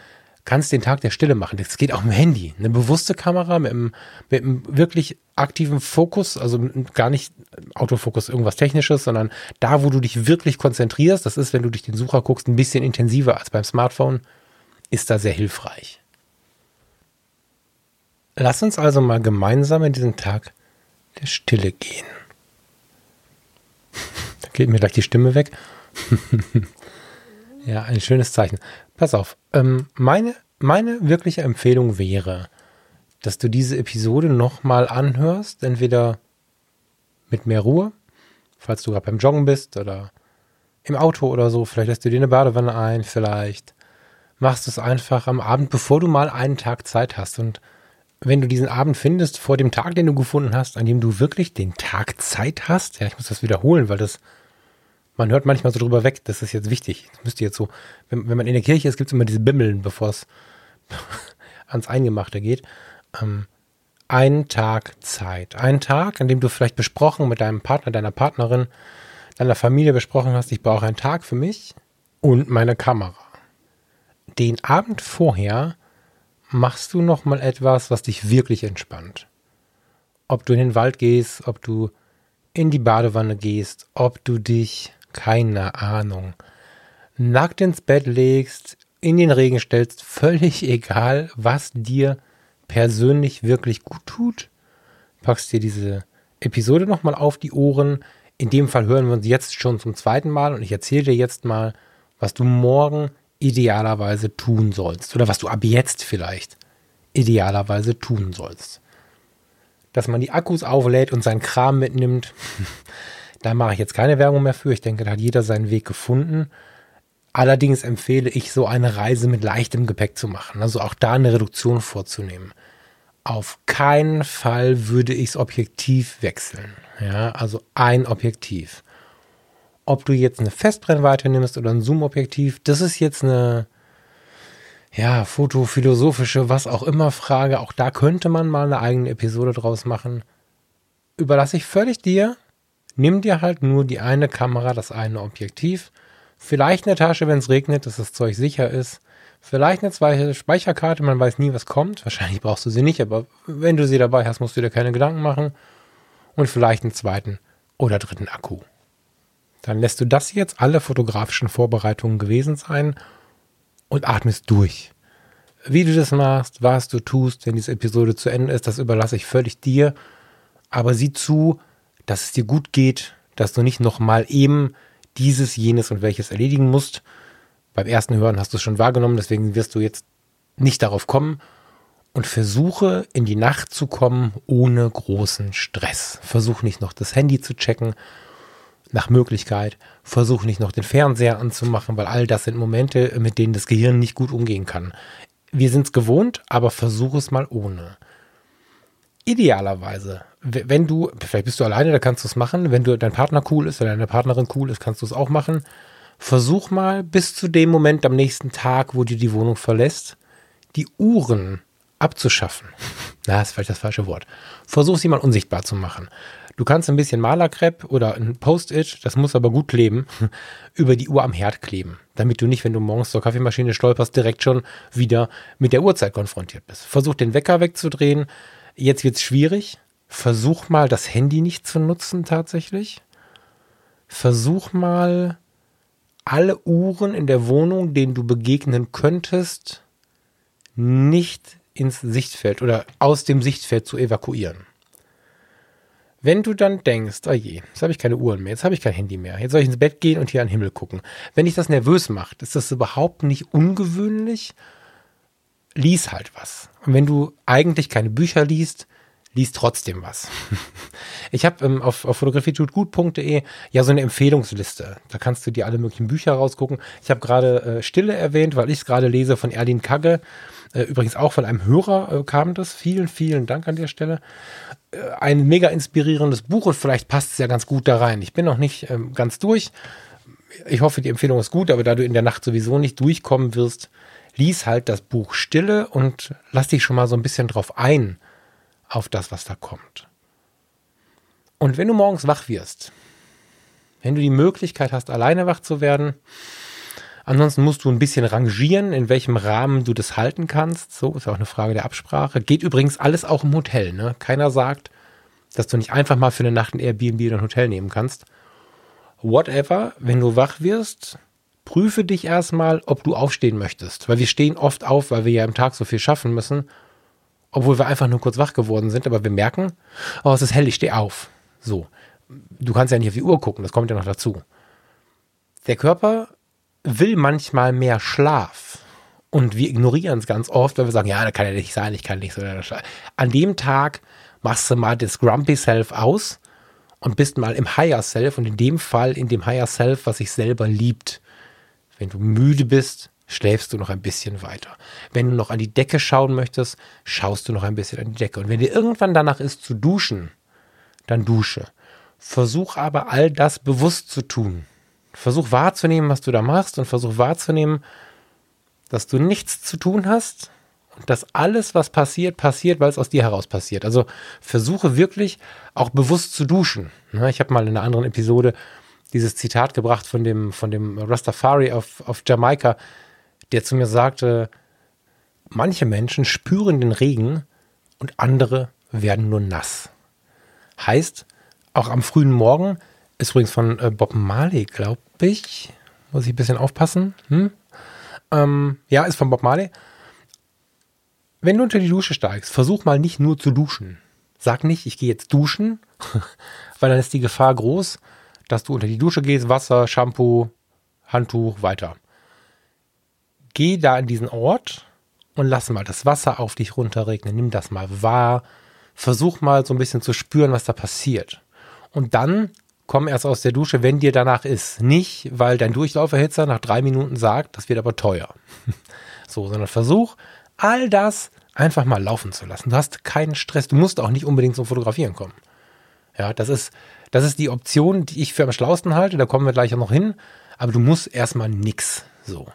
kannst den Tag der Stille machen. Das geht auch im Handy. Eine bewusste Kamera mit einem, mit einem wirklich aktiven Fokus, also gar nicht Autofokus, irgendwas Technisches, sondern da, wo du dich wirklich konzentrierst, das ist, wenn du durch den Sucher guckst, ein bisschen intensiver als beim Smartphone, ist da sehr hilfreich. Lass uns also mal gemeinsam in diesen Tag der Stille gehen geht mir gleich die Stimme weg. ja, ein schönes Zeichen. Pass auf, ähm, meine, meine wirkliche Empfehlung wäre, dass du diese Episode nochmal anhörst, entweder mit mehr Ruhe, falls du gerade beim Joggen bist oder im Auto oder so, vielleicht lässt du dir eine Badewanne ein, vielleicht machst du es einfach am Abend, bevor du mal einen Tag Zeit hast und wenn du diesen Abend findest, vor dem Tag, den du gefunden hast, an dem du wirklich den Tag Zeit hast, ja, ich muss das wiederholen, weil das man hört manchmal so drüber weg, das ist jetzt wichtig. Das müsste jetzt so, wenn, wenn man in der Kirche ist, gibt es immer diese Bimmeln, bevor es ans Eingemachte geht. Ähm, ein Tag Zeit. Ein Tag, an dem du vielleicht besprochen mit deinem Partner, deiner Partnerin, deiner Familie besprochen hast, ich brauche einen Tag für mich und meine Kamera. Den Abend vorher machst du noch mal etwas, was dich wirklich entspannt. Ob du in den Wald gehst, ob du in die Badewanne gehst, ob du dich keine Ahnung, nackt ins Bett legst, in den Regen stellst, völlig egal, was dir persönlich wirklich gut tut, packst dir diese Episode nochmal auf die Ohren. In dem Fall hören wir uns jetzt schon zum zweiten Mal und ich erzähle dir jetzt mal, was du morgen idealerweise tun sollst oder was du ab jetzt vielleicht idealerweise tun sollst. Dass man die Akkus auflädt und seinen Kram mitnimmt, Da mache ich jetzt keine Werbung mehr für. Ich denke, da hat jeder seinen Weg gefunden. Allerdings empfehle ich, so eine Reise mit leichtem Gepäck zu machen. Also auch da eine Reduktion vorzunehmen. Auf keinen Fall würde ich das Objektiv wechseln. Ja, also ein Objektiv. Ob du jetzt eine Festbrennweite nimmst oder ein Zoom-Objektiv, das ist jetzt eine, ja, fotophilosophische, was auch immer Frage. Auch da könnte man mal eine eigene Episode draus machen. Überlasse ich völlig dir nimm dir halt nur die eine Kamera, das eine Objektiv, vielleicht eine Tasche, wenn es regnet, dass das Zeug sicher ist, vielleicht eine zweite Speicherkarte, man weiß nie, was kommt, wahrscheinlich brauchst du sie nicht, aber wenn du sie dabei hast, musst du dir keine Gedanken machen und vielleicht einen zweiten oder dritten Akku. Dann lässt du das jetzt alle fotografischen Vorbereitungen gewesen sein und atmest durch. Wie du das machst, was du tust, wenn diese Episode zu Ende ist, das überlasse ich völlig dir. Aber sieh zu, dass es dir gut geht, dass du nicht nochmal eben dieses, jenes und welches erledigen musst. Beim ersten Hören hast du es schon wahrgenommen, deswegen wirst du jetzt nicht darauf kommen und versuche in die Nacht zu kommen ohne großen Stress. Versuch nicht noch das Handy zu checken, nach Möglichkeit. Versuch nicht noch den Fernseher anzumachen, weil all das sind Momente, mit denen das Gehirn nicht gut umgehen kann. Wir sind es gewohnt, aber versuch es mal ohne idealerweise, wenn du, vielleicht bist du alleine, da kannst du es machen. Wenn du dein Partner cool ist oder deine Partnerin cool ist, kannst du es auch machen. Versuch mal bis zu dem Moment am nächsten Tag, wo du die Wohnung verlässt, die Uhren abzuschaffen. Na, ist vielleicht das falsche Wort. Versuch sie mal unsichtbar zu machen. Du kannst ein bisschen Malerkrepp oder ein Post-it, das muss aber gut kleben, über die Uhr am Herd kleben, damit du nicht, wenn du morgens zur Kaffeemaschine stolperst, direkt schon wieder mit der Uhrzeit konfrontiert bist. Versuch den Wecker wegzudrehen, Jetzt wird es schwierig. Versuch mal, das Handy nicht zu nutzen tatsächlich. Versuch mal, alle Uhren in der Wohnung, denen du begegnen könntest, nicht ins Sichtfeld oder aus dem Sichtfeld zu evakuieren. Wenn du dann denkst, oh je, jetzt habe ich keine Uhren mehr, jetzt habe ich kein Handy mehr, jetzt soll ich ins Bett gehen und hier an den Himmel gucken. Wenn dich das nervös macht, ist das überhaupt nicht ungewöhnlich. Lies halt was. Und wenn du eigentlich keine Bücher liest, lies trotzdem was. Ich habe ähm, auf, auf fotografietutgut.de ja so eine Empfehlungsliste. Da kannst du dir alle möglichen Bücher rausgucken. Ich habe gerade äh, Stille erwähnt, weil ich es gerade lese von Erlin Kagge. Äh, übrigens auch von einem Hörer äh, kam das. Vielen, vielen Dank an der Stelle. Äh, ein mega inspirierendes Buch und vielleicht passt es ja ganz gut da rein. Ich bin noch nicht ähm, ganz durch. Ich hoffe, die Empfehlung ist gut, aber da du in der Nacht sowieso nicht durchkommen wirst, lies halt das Buch Stille und lass dich schon mal so ein bisschen drauf ein, auf das, was da kommt. Und wenn du morgens wach wirst, wenn du die Möglichkeit hast, alleine wach zu werden, ansonsten musst du ein bisschen rangieren, in welchem Rahmen du das halten kannst. So ist auch eine Frage der Absprache. Geht übrigens alles auch im Hotel. Ne? Keiner sagt, dass du nicht einfach mal für eine Nacht ein Airbnb oder ein Hotel nehmen kannst. Whatever, wenn du wach wirst, prüfe dich erstmal, ob du aufstehen möchtest. Weil wir stehen oft auf, weil wir ja im Tag so viel schaffen müssen obwohl wir einfach nur kurz wach geworden sind, aber wir merken, oh, es ist hell, ich stehe auf. So. Du kannst ja nicht auf die Uhr gucken, das kommt ja noch dazu. Der Körper will manchmal mehr Schlaf. Und wir ignorieren es ganz oft, weil wir sagen, ja, das kann ja nicht sein, ich kann nicht so. An dem Tag machst du mal das Grumpy Self aus und bist mal im Higher Self und in dem Fall in dem Higher Self, was sich selber liebt. Wenn du müde bist, schläfst du noch ein bisschen weiter. Wenn du noch an die Decke schauen möchtest, schaust du noch ein bisschen an die Decke. Und wenn dir irgendwann danach ist zu duschen, dann dusche. Versuch aber all das bewusst zu tun. Versuch wahrzunehmen, was du da machst und versuch wahrzunehmen, dass du nichts zu tun hast und dass alles, was passiert, passiert, weil es aus dir heraus passiert. Also versuche wirklich auch bewusst zu duschen. Ich habe mal in einer anderen Episode dieses Zitat gebracht von dem, von dem Rastafari auf, auf Jamaika, der zu mir sagte, manche Menschen spüren den Regen und andere werden nur nass. Heißt, auch am frühen Morgen, ist übrigens von äh, Bob Marley, glaube ich, muss ich ein bisschen aufpassen. Hm? Ähm, ja, ist von Bob Marley. Wenn du unter die Dusche steigst, versuch mal nicht nur zu duschen. Sag nicht, ich gehe jetzt duschen, weil dann ist die Gefahr groß, dass du unter die Dusche gehst, Wasser, Shampoo, Handtuch, weiter geh da an diesen Ort und lass mal das Wasser auf dich runterregnen. Nimm das mal wahr. Versuch mal so ein bisschen zu spüren, was da passiert. Und dann komm erst aus der Dusche, wenn dir danach ist. Nicht, weil dein Durchlauferhitzer nach drei Minuten sagt, das wird aber teuer. so, sondern versuch, all das einfach mal laufen zu lassen. Du hast keinen Stress. Du musst auch nicht unbedingt zum Fotografieren kommen. Ja, das ist, das ist die Option, die ich für am schlausten halte. Da kommen wir gleich auch noch hin. Aber du musst erstmal nix. So.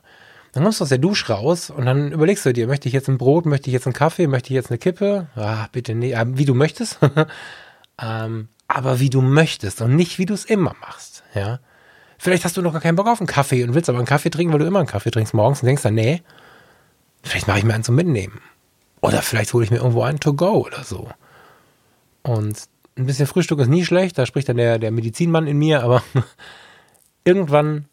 Dann kommst du aus der Dusche raus und dann überlegst du dir, möchte ich jetzt ein Brot, möchte ich jetzt einen Kaffee, möchte ich jetzt eine Kippe? Ah, bitte nee, äh, wie du möchtest. ähm, aber wie du möchtest und nicht wie du es immer machst, ja. Vielleicht hast du noch gar keinen Bock auf einen Kaffee und willst aber einen Kaffee trinken, weil du immer einen Kaffee trinkst morgens und denkst dann, nee, vielleicht mache ich mir einen zum Mitnehmen. Oder vielleicht hole ich mir irgendwo einen to go oder so. Und ein bisschen Frühstück ist nie schlecht, da spricht dann der, der Medizinmann in mir, aber irgendwann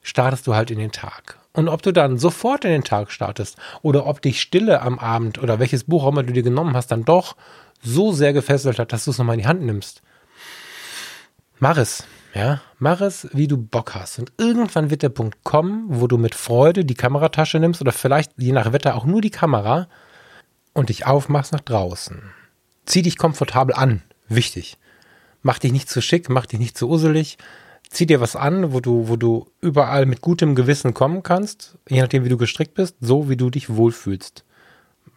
startest du halt in den Tag. Und ob du dann sofort in den Tag startest oder ob dich Stille am Abend oder welches Buch auch immer du dir genommen hast, dann doch so sehr gefesselt hat, dass du es nochmal in die Hand nimmst. Mach es, ja. Mach es, wie du Bock hast. Und irgendwann wird der Punkt kommen, wo du mit Freude die Kameratasche nimmst oder vielleicht je nach Wetter auch nur die Kamera und dich aufmachst nach draußen. Zieh dich komfortabel an. Wichtig. Mach dich nicht zu schick, mach dich nicht zu uselig zieh dir was an, wo du, wo du überall mit gutem Gewissen kommen kannst, je nachdem, wie du gestrickt bist, so wie du dich wohlfühlst.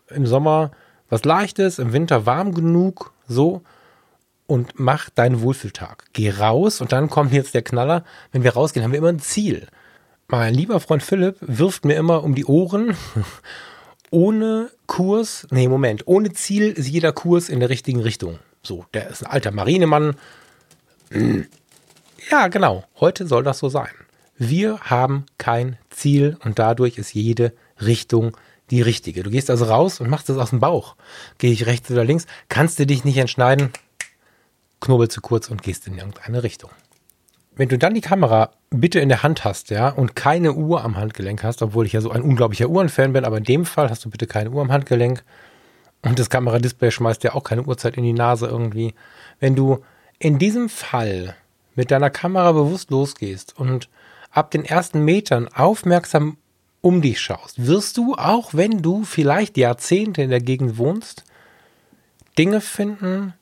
Im Sommer was Leichtes, im Winter warm genug, so. Und mach deinen Wohlfühltag. Geh raus und dann kommt jetzt der Knaller. Wenn wir rausgehen, haben wir immer ein Ziel. Mein lieber Freund Philipp wirft mir immer um die Ohren. ohne Kurs, nee, Moment, ohne Ziel ist jeder Kurs in der richtigen Richtung. So, der ist ein alter Marinemann. Ja, genau. Heute soll das so sein. Wir haben kein Ziel und dadurch ist jede Richtung, die richtige. Du gehst also raus und machst das aus dem Bauch. Gehe ich rechts oder links, kannst du dich nicht entscheiden, Knobel zu kurz und gehst in irgendeine Richtung. Wenn du dann die Kamera bitte in der Hand hast, ja, und keine Uhr am Handgelenk hast, obwohl ich ja so ein unglaublicher Uhrenfan bin, aber in dem Fall hast du bitte keine Uhr am Handgelenk und das Kameradisplay schmeißt dir auch keine Uhrzeit in die Nase irgendwie. Wenn du in diesem Fall mit deiner Kamera bewusst losgehst und ab den ersten Metern aufmerksam um dich schaust, wirst du, auch wenn du vielleicht Jahrzehnte in der Gegend wohnst, Dinge finden,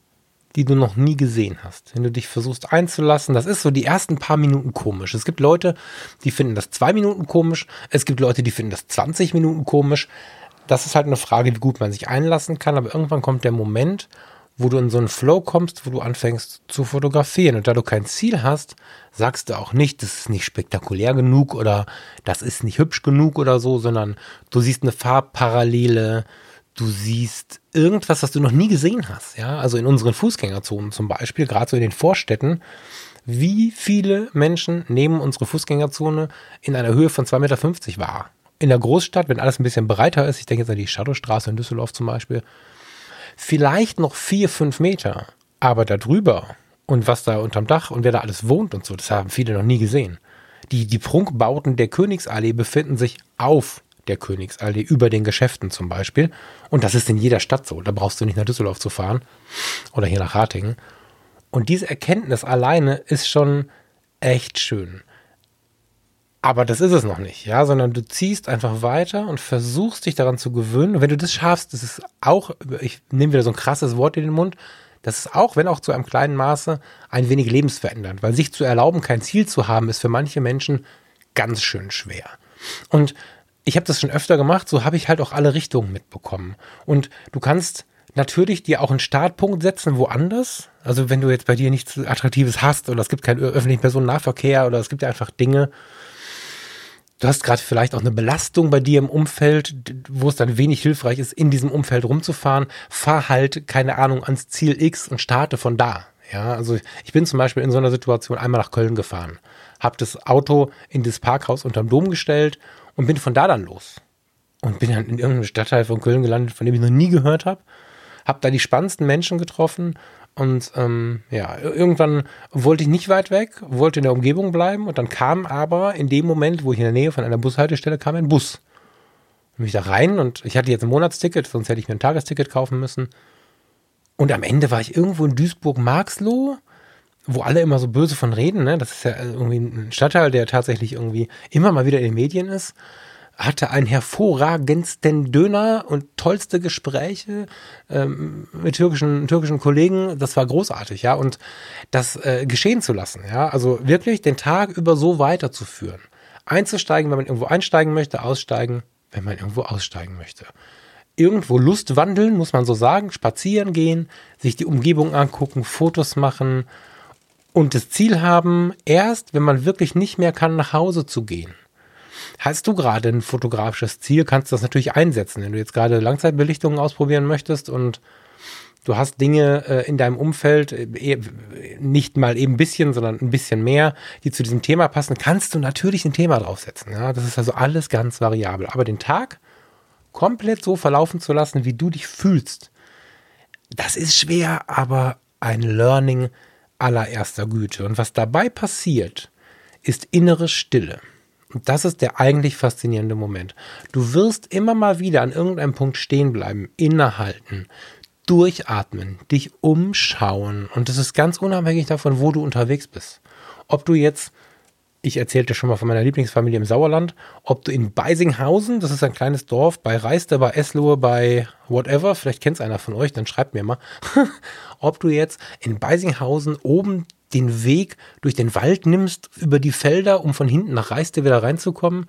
die du noch nie gesehen hast. Wenn du dich versuchst einzulassen, das ist so die ersten paar Minuten komisch. Es gibt Leute, die finden das zwei Minuten komisch. Es gibt Leute, die finden das 20 Minuten komisch. Das ist halt eine Frage, wie gut man sich einlassen kann. Aber irgendwann kommt der Moment, wo du in so einen Flow kommst, wo du anfängst zu fotografieren. Und da du kein Ziel hast, sagst du auch nicht, das ist nicht spektakulär genug oder das ist nicht hübsch genug oder so, sondern du siehst eine Farbparallele, du siehst irgendwas, was du noch nie gesehen hast. Ja, also in unseren Fußgängerzonen zum Beispiel, gerade so in den Vorstädten, wie viele Menschen nehmen unsere Fußgängerzone in einer Höhe von 2,50 Meter wahr? In der Großstadt, wenn alles ein bisschen breiter ist, ich denke jetzt an die Shadowstraße in Düsseldorf zum Beispiel, vielleicht noch vier, fünf Meter. Aber darüber und was da unterm Dach und wer da alles wohnt und so, das haben viele noch nie gesehen. Die, die Prunkbauten der Königsallee befinden sich auf der Königsallee, über den Geschäften zum Beispiel. Und das ist in jeder Stadt so. Da brauchst du nicht nach Düsseldorf zu fahren oder hier nach Ratingen. Und diese Erkenntnis alleine ist schon echt schön. Aber das ist es noch nicht, ja, sondern du ziehst einfach weiter und versuchst dich daran zu gewöhnen. Und wenn du das schaffst, das ist auch, ich nehme wieder so ein krasses Wort in den Mund, das ist auch, wenn auch zu einem kleinen Maße, ein wenig lebensverändernd, weil sich zu erlauben, kein Ziel zu haben, ist für manche Menschen ganz schön schwer. Und ich habe das schon öfter gemacht, so habe ich halt auch alle Richtungen mitbekommen. Und du kannst natürlich dir auch einen Startpunkt setzen woanders. Also wenn du jetzt bei dir nichts Attraktives hast oder es gibt keinen öffentlichen Personennahverkehr oder es gibt ja einfach Dinge, du hast gerade vielleicht auch eine Belastung bei dir im Umfeld, wo es dann wenig hilfreich ist, in diesem Umfeld rumzufahren. Fahr halt, keine Ahnung, ans Ziel X und starte von da. Ja, also ich bin zum Beispiel in so einer Situation einmal nach Köln gefahren, habe das Auto in das Parkhaus unterm Dom gestellt und bin von da dann los. Und bin dann in irgendeinem Stadtteil von Köln gelandet, von dem ich noch nie gehört habe. Hab da die spannendsten Menschen getroffen und ähm, ja, irgendwann wollte ich nicht weit weg, wollte in der Umgebung bleiben und dann kam aber in dem Moment, wo ich in der Nähe von einer Bushaltestelle kam, ein Bus. Und mich da rein und ich hatte jetzt ein Monatsticket, sonst hätte ich mir ein Tagesticket kaufen müssen. Und am Ende war ich irgendwo in Duisburg-Marxloh, wo alle immer so böse von reden. Ne? Das ist ja irgendwie ein Stadtteil, der tatsächlich irgendwie immer mal wieder in den Medien ist hatte einen hervorragendsten Döner und tollste Gespräche ähm, mit türkischen, türkischen Kollegen. Das war großartig, ja. Und das äh, geschehen zu lassen, ja. Also wirklich den Tag über so weiterzuführen. Einzusteigen, wenn man irgendwo einsteigen möchte, aussteigen, wenn man irgendwo aussteigen möchte. Irgendwo Lust wandeln, muss man so sagen, spazieren gehen, sich die Umgebung angucken, Fotos machen und das Ziel haben, erst wenn man wirklich nicht mehr kann, nach Hause zu gehen. Hast du gerade ein fotografisches Ziel, kannst du das natürlich einsetzen. Wenn du jetzt gerade Langzeitbelichtungen ausprobieren möchtest und du hast Dinge äh, in deinem Umfeld, äh, nicht mal eben ein bisschen, sondern ein bisschen mehr, die zu diesem Thema passen, kannst du natürlich ein Thema draufsetzen. Ja? Das ist also alles ganz variabel. Aber den Tag komplett so verlaufen zu lassen, wie du dich fühlst, das ist schwer, aber ein Learning allererster Güte. Und was dabei passiert, ist innere Stille. Und das ist der eigentlich faszinierende Moment. Du wirst immer mal wieder an irgendeinem Punkt stehen bleiben, innehalten, durchatmen, dich umschauen. Und das ist ganz unabhängig davon, wo du unterwegs bist. Ob du jetzt, ich erzählte schon mal von meiner Lieblingsfamilie im Sauerland, ob du in Beisinghausen, das ist ein kleines Dorf, bei Reiste, bei Eslohe, bei whatever, vielleicht kennt es einer von euch, dann schreibt mir mal, ob du jetzt in Beisinghausen oben den Weg durch den Wald nimmst, über die Felder, um von hinten nach Reiste wieder reinzukommen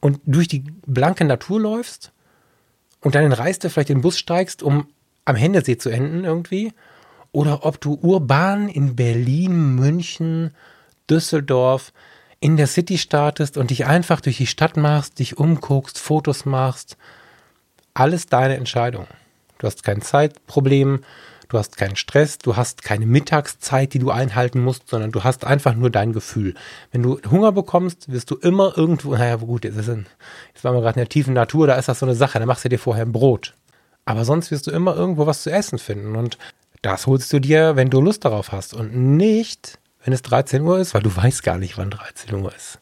und durch die blanke Natur läufst und dann in Reiste vielleicht in den Bus steigst, um am Händesee zu enden irgendwie. Oder ob du urban in Berlin, München, Düsseldorf in der City startest und dich einfach durch die Stadt machst, dich umguckst, Fotos machst. Alles deine Entscheidung. Du hast kein Zeitproblem, du hast keinen Stress, du hast keine Mittagszeit, die du einhalten musst, sondern du hast einfach nur dein Gefühl. Wenn du Hunger bekommst, wirst du immer irgendwo, naja, gut, jetzt, ist ein, jetzt waren wir gerade in der tiefen Natur, da ist das so eine Sache, da machst du dir vorher ein Brot. Aber sonst wirst du immer irgendwo was zu essen finden und das holst du dir, wenn du Lust darauf hast und nicht, wenn es 13 Uhr ist, weil du weißt gar nicht, wann 13 Uhr ist.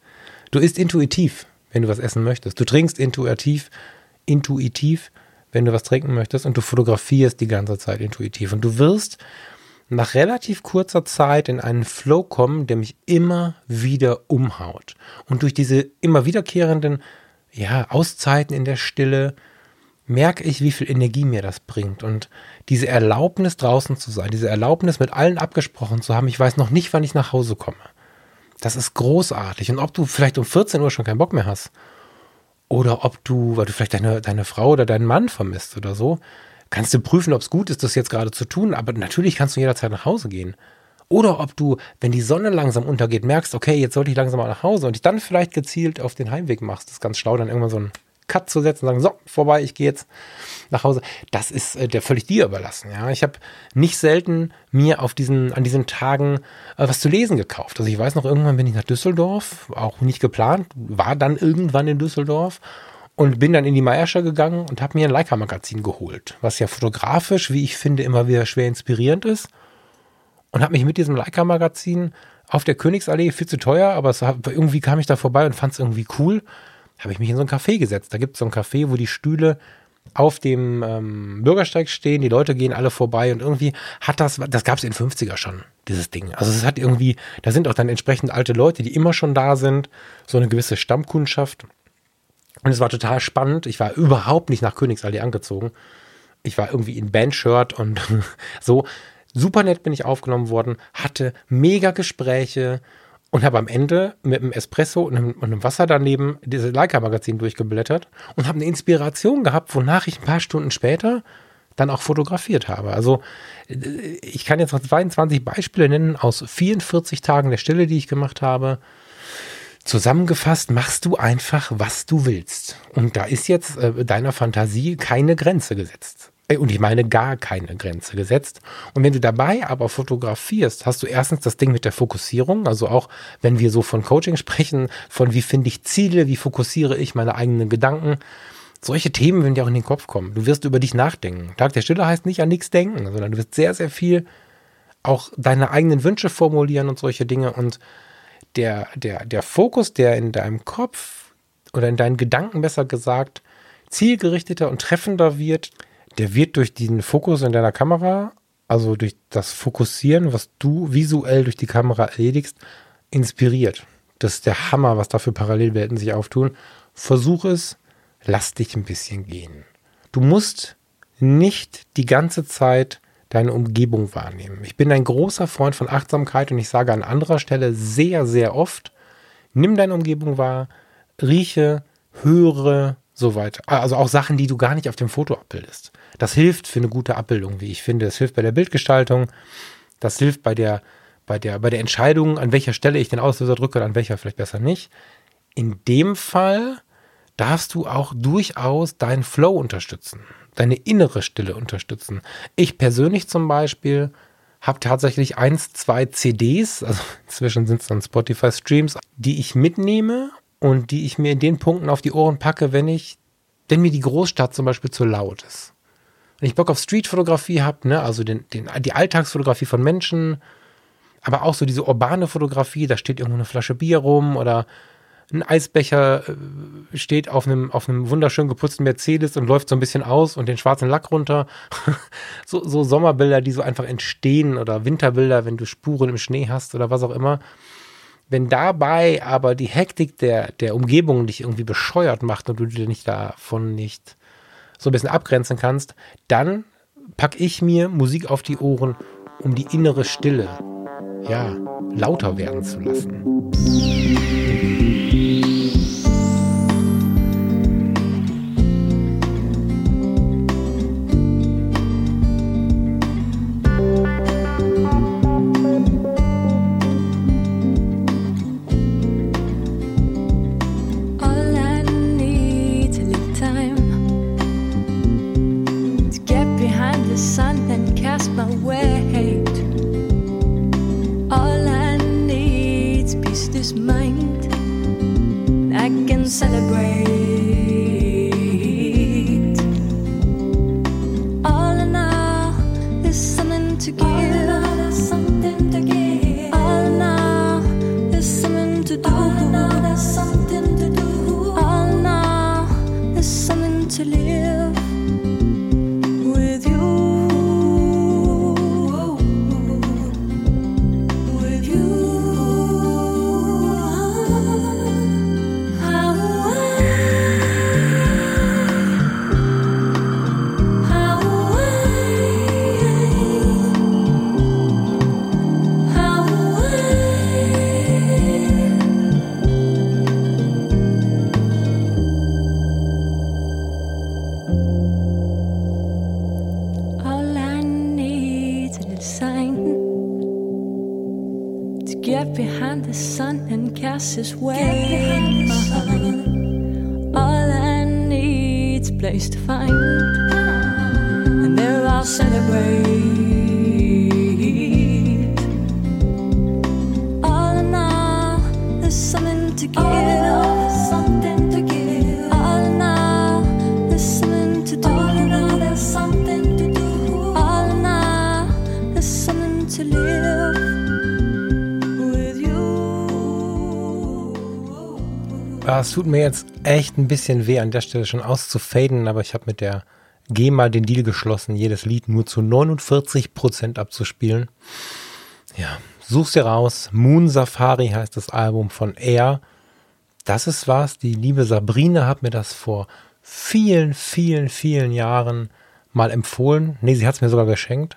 Du isst intuitiv, wenn du was essen möchtest. Du trinkst intuitiv, intuitiv, wenn du was trinken möchtest und du fotografierst die ganze Zeit intuitiv. Und du wirst nach relativ kurzer Zeit in einen Flow kommen, der mich immer wieder umhaut. Und durch diese immer wiederkehrenden ja, Auszeiten in der Stille merke ich, wie viel Energie mir das bringt. Und diese Erlaubnis draußen zu sein, diese Erlaubnis mit allen abgesprochen zu haben, ich weiß noch nicht, wann ich nach Hause komme. Das ist großartig. Und ob du vielleicht um 14 Uhr schon keinen Bock mehr hast, oder ob du, weil du vielleicht deine, deine Frau oder deinen Mann vermisst oder so, kannst du prüfen, ob es gut ist, das jetzt gerade zu tun. Aber natürlich kannst du jederzeit nach Hause gehen. Oder ob du, wenn die Sonne langsam untergeht, merkst, okay, jetzt sollte ich langsam mal nach Hause und dich dann vielleicht gezielt auf den Heimweg machst. Das ist ganz schlau, dann irgendwann so ein Cut zu setzen und sagen, so, vorbei, ich gehe jetzt nach Hause. Das ist äh, der völlig dir überlassen. Ja, ich habe nicht selten mir auf diesen, an diesen Tagen äh, was zu lesen gekauft. Also ich weiß noch, irgendwann bin ich nach Düsseldorf, auch nicht geplant, war dann irgendwann in Düsseldorf und bin dann in die Meierscher gegangen und habe mir ein Leica-Magazin geholt, was ja fotografisch, wie ich finde, immer wieder schwer inspirierend ist. Und habe mich mit diesem Leica-Magazin auf der Königsallee viel zu teuer, aber es, irgendwie kam ich da vorbei und fand es irgendwie cool habe ich mich in so ein Café gesetzt. Da gibt es so ein Café, wo die Stühle auf dem ähm, Bürgersteig stehen, die Leute gehen alle vorbei und irgendwie hat das, das gab es in den 50er schon, dieses Ding. Also es hat irgendwie, da sind auch dann entsprechend alte Leute, die immer schon da sind, so eine gewisse Stammkundschaft. Und es war total spannend. Ich war überhaupt nicht nach Königsallee angezogen. Ich war irgendwie in Bandshirt und so. Super nett bin ich aufgenommen worden, hatte mega Gespräche, und habe am Ende mit einem Espresso und einem, und einem Wasser daneben dieses Leica-Magazin durchgeblättert und habe eine Inspiration gehabt, wonach ich ein paar Stunden später dann auch fotografiert habe. Also äh, ich kann jetzt noch 22 Beispiele nennen aus 44 Tagen der Stille, die ich gemacht habe. Zusammengefasst machst du einfach, was du willst. Und da ist jetzt äh, deiner Fantasie keine Grenze gesetzt. Äh, und ich meine gar keine Grenze gesetzt. Und wenn du dabei aber fotografierst, hast du erstens das Ding mit der Fokussierung, also auch wenn wir so von Coaching sprechen, von wie finde ich Ziele, wie fokussiere ich meine eigenen Gedanken. Solche Themen werden dir auch in den Kopf kommen. Du wirst über dich nachdenken. Tag der Stille heißt nicht an nichts denken, sondern du wirst sehr, sehr viel auch deine eigenen Wünsche formulieren und solche Dinge. Und der, der, der Fokus, der in deinem Kopf oder in deinen Gedanken besser gesagt zielgerichteter und treffender wird, der wird durch den Fokus in deiner Kamera, also durch das Fokussieren, was du visuell durch die Kamera erledigst, inspiriert. Das ist der Hammer, was da für Parallelwelten sich auftun. Versuch es, lass dich ein bisschen gehen. Du musst nicht die ganze Zeit deine Umgebung wahrnehmen. Ich bin ein großer Freund von Achtsamkeit und ich sage an anderer Stelle sehr, sehr oft, nimm deine Umgebung wahr, rieche, höre, so weiter. Also auch Sachen, die du gar nicht auf dem Foto abbildest. Das hilft für eine gute Abbildung, wie ich finde. Das hilft bei der Bildgestaltung. Das hilft bei der, bei der, bei der Entscheidung, an welcher Stelle ich den Auslöser drücke und an welcher vielleicht besser nicht. In dem Fall darfst du auch durchaus deinen Flow unterstützen, deine innere Stille unterstützen. Ich persönlich zum Beispiel habe tatsächlich eins, zwei CDs, also inzwischen sind es dann Spotify-Streams, die ich mitnehme und die ich mir in den Punkten auf die Ohren packe, wenn ich, wenn mir die Großstadt zum Beispiel zu laut ist. Wenn ich Bock auf Streetfotografie habe, ne, also den, den, die Alltagsfotografie von Menschen, aber auch so diese urbane Fotografie, da steht irgendwo eine Flasche Bier rum oder ein Eisbecher äh, steht auf einem, auf einem wunderschön geputzten Mercedes und läuft so ein bisschen aus und den schwarzen Lack runter. so, so Sommerbilder, die so einfach entstehen oder Winterbilder, wenn du Spuren im Schnee hast oder was auch immer. Wenn dabei aber die Hektik der, der Umgebung dich irgendwie bescheuert macht und du dir nicht davon nicht so ein bisschen abgrenzen kannst, dann packe ich mir Musik auf die Ohren, um die innere Stille, ja, lauter werden zu lassen. Ah, es tut mir jetzt echt ein bisschen weh, an der Stelle schon auszufaden, aber ich habe mit der GEMA den Deal geschlossen, jedes Lied nur zu 49% abzuspielen. Ja, such's dir raus. Moon Safari heißt das Album von Air. Das ist was. Die liebe Sabrina hat mir das vor vielen, vielen, vielen Jahren mal empfohlen. Nee, sie hat es mir sogar geschenkt.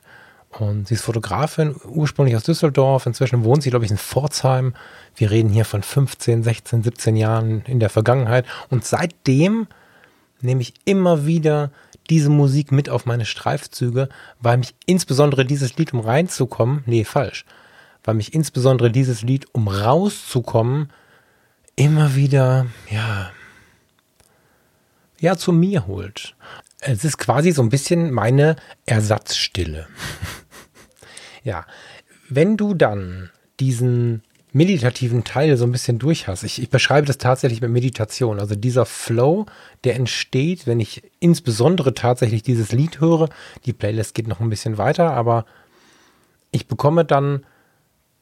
Und sie ist Fotografin, ursprünglich aus Düsseldorf. Inzwischen wohnt sie, glaube ich, in Pforzheim. Wir reden hier von 15, 16, 17 Jahren in der Vergangenheit. Und seitdem nehme ich immer wieder diese Musik mit auf meine Streifzüge, weil mich insbesondere dieses Lied, um reinzukommen, nee, falsch, weil mich insbesondere dieses Lied, um rauszukommen, immer wieder, ja, ja, zu mir holt. Es ist quasi so ein bisschen meine Ersatzstille. ja, wenn du dann diesen meditativen Teil so ein bisschen durch hast, ich, ich beschreibe das tatsächlich mit Meditation, also dieser Flow, der entsteht, wenn ich insbesondere tatsächlich dieses Lied höre, die Playlist geht noch ein bisschen weiter, aber ich bekomme dann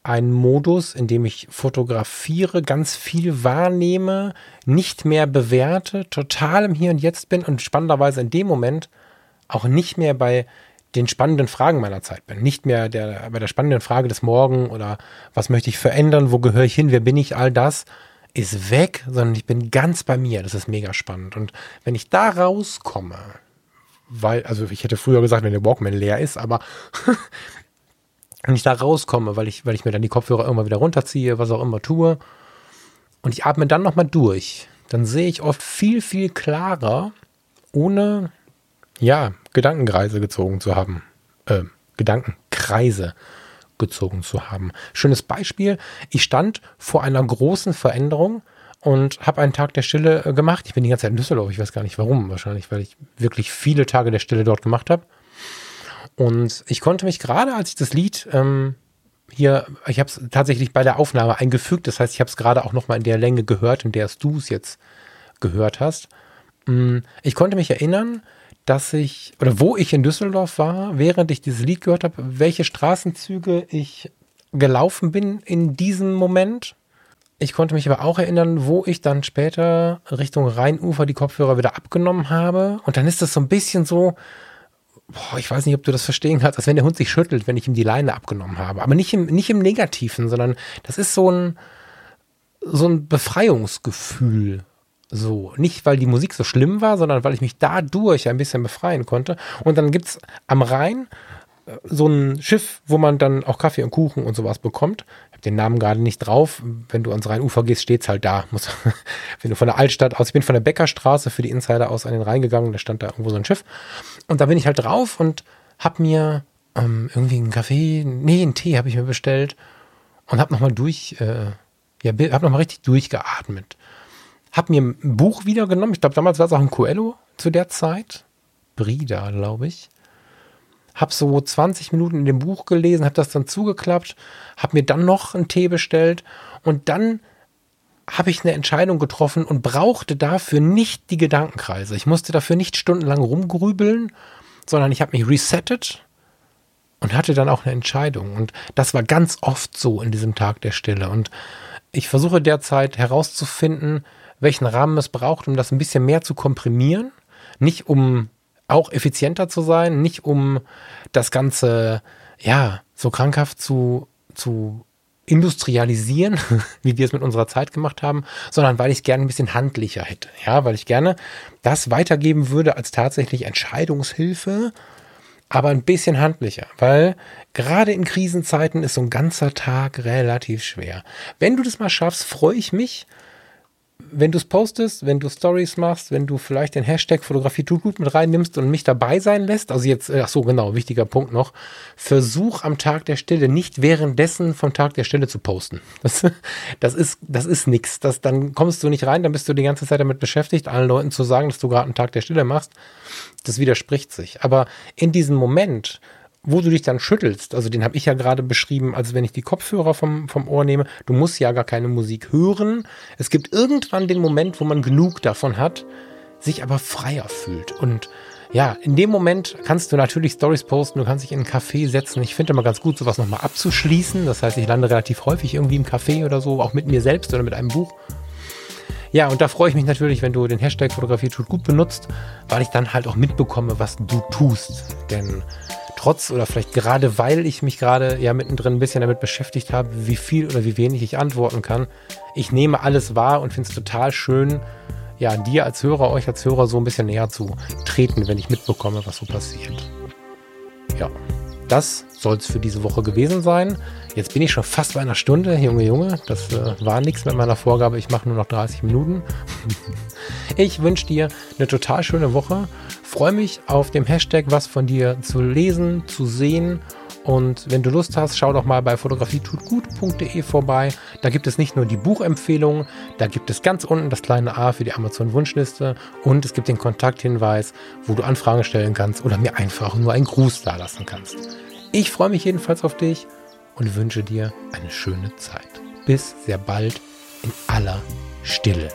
einen Modus, in dem ich fotografiere, ganz viel wahrnehme, nicht mehr bewerte, total im Hier und Jetzt bin und spannenderweise in dem Moment auch nicht mehr bei den spannenden Fragen meiner Zeit bin. Nicht mehr der, bei der spannenden Frage des Morgen oder was möchte ich verändern, wo gehöre ich hin, wer bin ich, all das ist weg, sondern ich bin ganz bei mir. Das ist mega spannend. Und wenn ich da rauskomme, weil, also ich hätte früher gesagt, wenn der Walkman leer ist, aber wenn ich da rauskomme, weil ich, weil ich mir dann die Kopfhörer irgendwann wieder runterziehe, was auch immer tue, und ich atme dann nochmal durch, dann sehe ich oft viel, viel klarer, ohne, ja, Gedankenkreise gezogen zu haben. Äh, Gedankenkreise gezogen zu haben. Schönes Beispiel, ich stand vor einer großen Veränderung und habe einen Tag der Stille äh, gemacht. Ich bin die ganze Zeit in Düsseldorf, ich weiß gar nicht warum, wahrscheinlich, weil ich wirklich viele Tage der Stille dort gemacht habe. Und ich konnte mich gerade, als ich das Lied ähm, hier, ich habe es tatsächlich bei der Aufnahme eingefügt, das heißt, ich habe es gerade auch nochmal in der Länge gehört, in der du es jetzt gehört hast. Mm, Ich konnte mich erinnern, dass ich, oder wo ich in Düsseldorf war, während ich dieses Lied gehört habe, welche Straßenzüge ich gelaufen bin in diesem Moment. Ich konnte mich aber auch erinnern, wo ich dann später Richtung Rheinufer die Kopfhörer wieder abgenommen habe. Und dann ist das so ein bisschen so, boah, ich weiß nicht, ob du das verstehen kannst, als wenn der Hund sich schüttelt, wenn ich ihm die Leine abgenommen habe. Aber nicht im, nicht im Negativen, sondern das ist so ein, so ein Befreiungsgefühl. So, nicht weil die Musik so schlimm war, sondern weil ich mich dadurch ein bisschen befreien konnte. Und dann gibt's am Rhein äh, so ein Schiff, wo man dann auch Kaffee und Kuchen und sowas bekommt. Ich habe den Namen gerade nicht drauf. Wenn du ans Rheinufer gehst, steht's halt da. Wenn du von der Altstadt aus, ich bin von der Bäckerstraße für die Insider aus an den Rhein gegangen, da stand da irgendwo so ein Schiff. Und da bin ich halt drauf und hab mir ähm, irgendwie einen Kaffee, nee, einen Tee habe ich mir bestellt und hab nochmal durch, äh, ja, bi- hab nochmal richtig durchgeatmet. Hab mir ein Buch wieder genommen. Ich glaube, damals war es auch ein Coelho zu der Zeit. Brida, glaube ich. habe so 20 Minuten in dem Buch gelesen, habe das dann zugeklappt, habe mir dann noch einen Tee bestellt und dann habe ich eine Entscheidung getroffen und brauchte dafür nicht die Gedankenkreise. Ich musste dafür nicht stundenlang rumgrübeln, sondern ich habe mich resettet und hatte dann auch eine Entscheidung. Und das war ganz oft so in diesem Tag der Stille. Und ich versuche derzeit herauszufinden, welchen Rahmen es braucht, um das ein bisschen mehr zu komprimieren. Nicht um auch effizienter zu sein, nicht um das Ganze, ja, so krankhaft zu, zu industrialisieren, wie wir es mit unserer Zeit gemacht haben, sondern weil ich es gerne ein bisschen handlicher hätte. Ja, weil ich gerne das weitergeben würde als tatsächlich Entscheidungshilfe, aber ein bisschen handlicher, weil gerade in Krisenzeiten ist so ein ganzer Tag relativ schwer. Wenn du das mal schaffst, freue ich mich wenn du es postest, wenn du Stories machst, wenn du vielleicht den Hashtag Fotografie tut gut mit reinnimmst und mich dabei sein lässt, also jetzt, ach so, genau, wichtiger Punkt noch, versuch am Tag der Stille nicht währenddessen vom Tag der Stille zu posten. Das, das ist, das ist nix. Das, dann kommst du nicht rein, dann bist du die ganze Zeit damit beschäftigt, allen Leuten zu sagen, dass du gerade einen Tag der Stille machst. Das widerspricht sich. Aber in diesem Moment, wo du dich dann schüttelst, also den habe ich ja gerade beschrieben, also wenn ich die Kopfhörer vom, vom Ohr nehme, du musst ja gar keine Musik hören. Es gibt irgendwann den Moment, wo man genug davon hat, sich aber freier fühlt. Und ja, in dem Moment kannst du natürlich Stories posten, du kannst dich in einen Café setzen. Ich finde immer ganz gut, sowas nochmal abzuschließen. Das heißt, ich lande relativ häufig irgendwie im Café oder so, auch mit mir selbst oder mit einem Buch. Ja, und da freue ich mich natürlich, wenn du den Hashtag Fotografie tut gut benutzt, weil ich dann halt auch mitbekomme, was du tust. Denn trotz oder vielleicht gerade weil ich mich gerade ja mittendrin ein bisschen damit beschäftigt habe, wie viel oder wie wenig ich antworten kann. Ich nehme alles wahr und finde es total schön, ja, dir als Hörer, euch als Hörer so ein bisschen näher zu treten, wenn ich mitbekomme, was so passiert. Ja, das soll es für diese Woche gewesen sein. Jetzt bin ich schon fast bei einer Stunde, Junge, Junge. Das äh, war nichts mit meiner Vorgabe. Ich mache nur noch 30 Minuten. ich wünsche dir eine total schöne Woche freue mich auf dem Hashtag was von dir zu lesen, zu sehen. Und wenn du Lust hast, schau doch mal bei fotografietutgut.de vorbei. Da gibt es nicht nur die Buchempfehlungen, da gibt es ganz unten das kleine A für die Amazon-Wunschliste und es gibt den Kontakthinweis, wo du Anfragen stellen kannst oder mir einfach nur einen Gruß da lassen kannst. Ich freue mich jedenfalls auf dich und wünsche dir eine schöne Zeit. Bis sehr bald in aller Stille.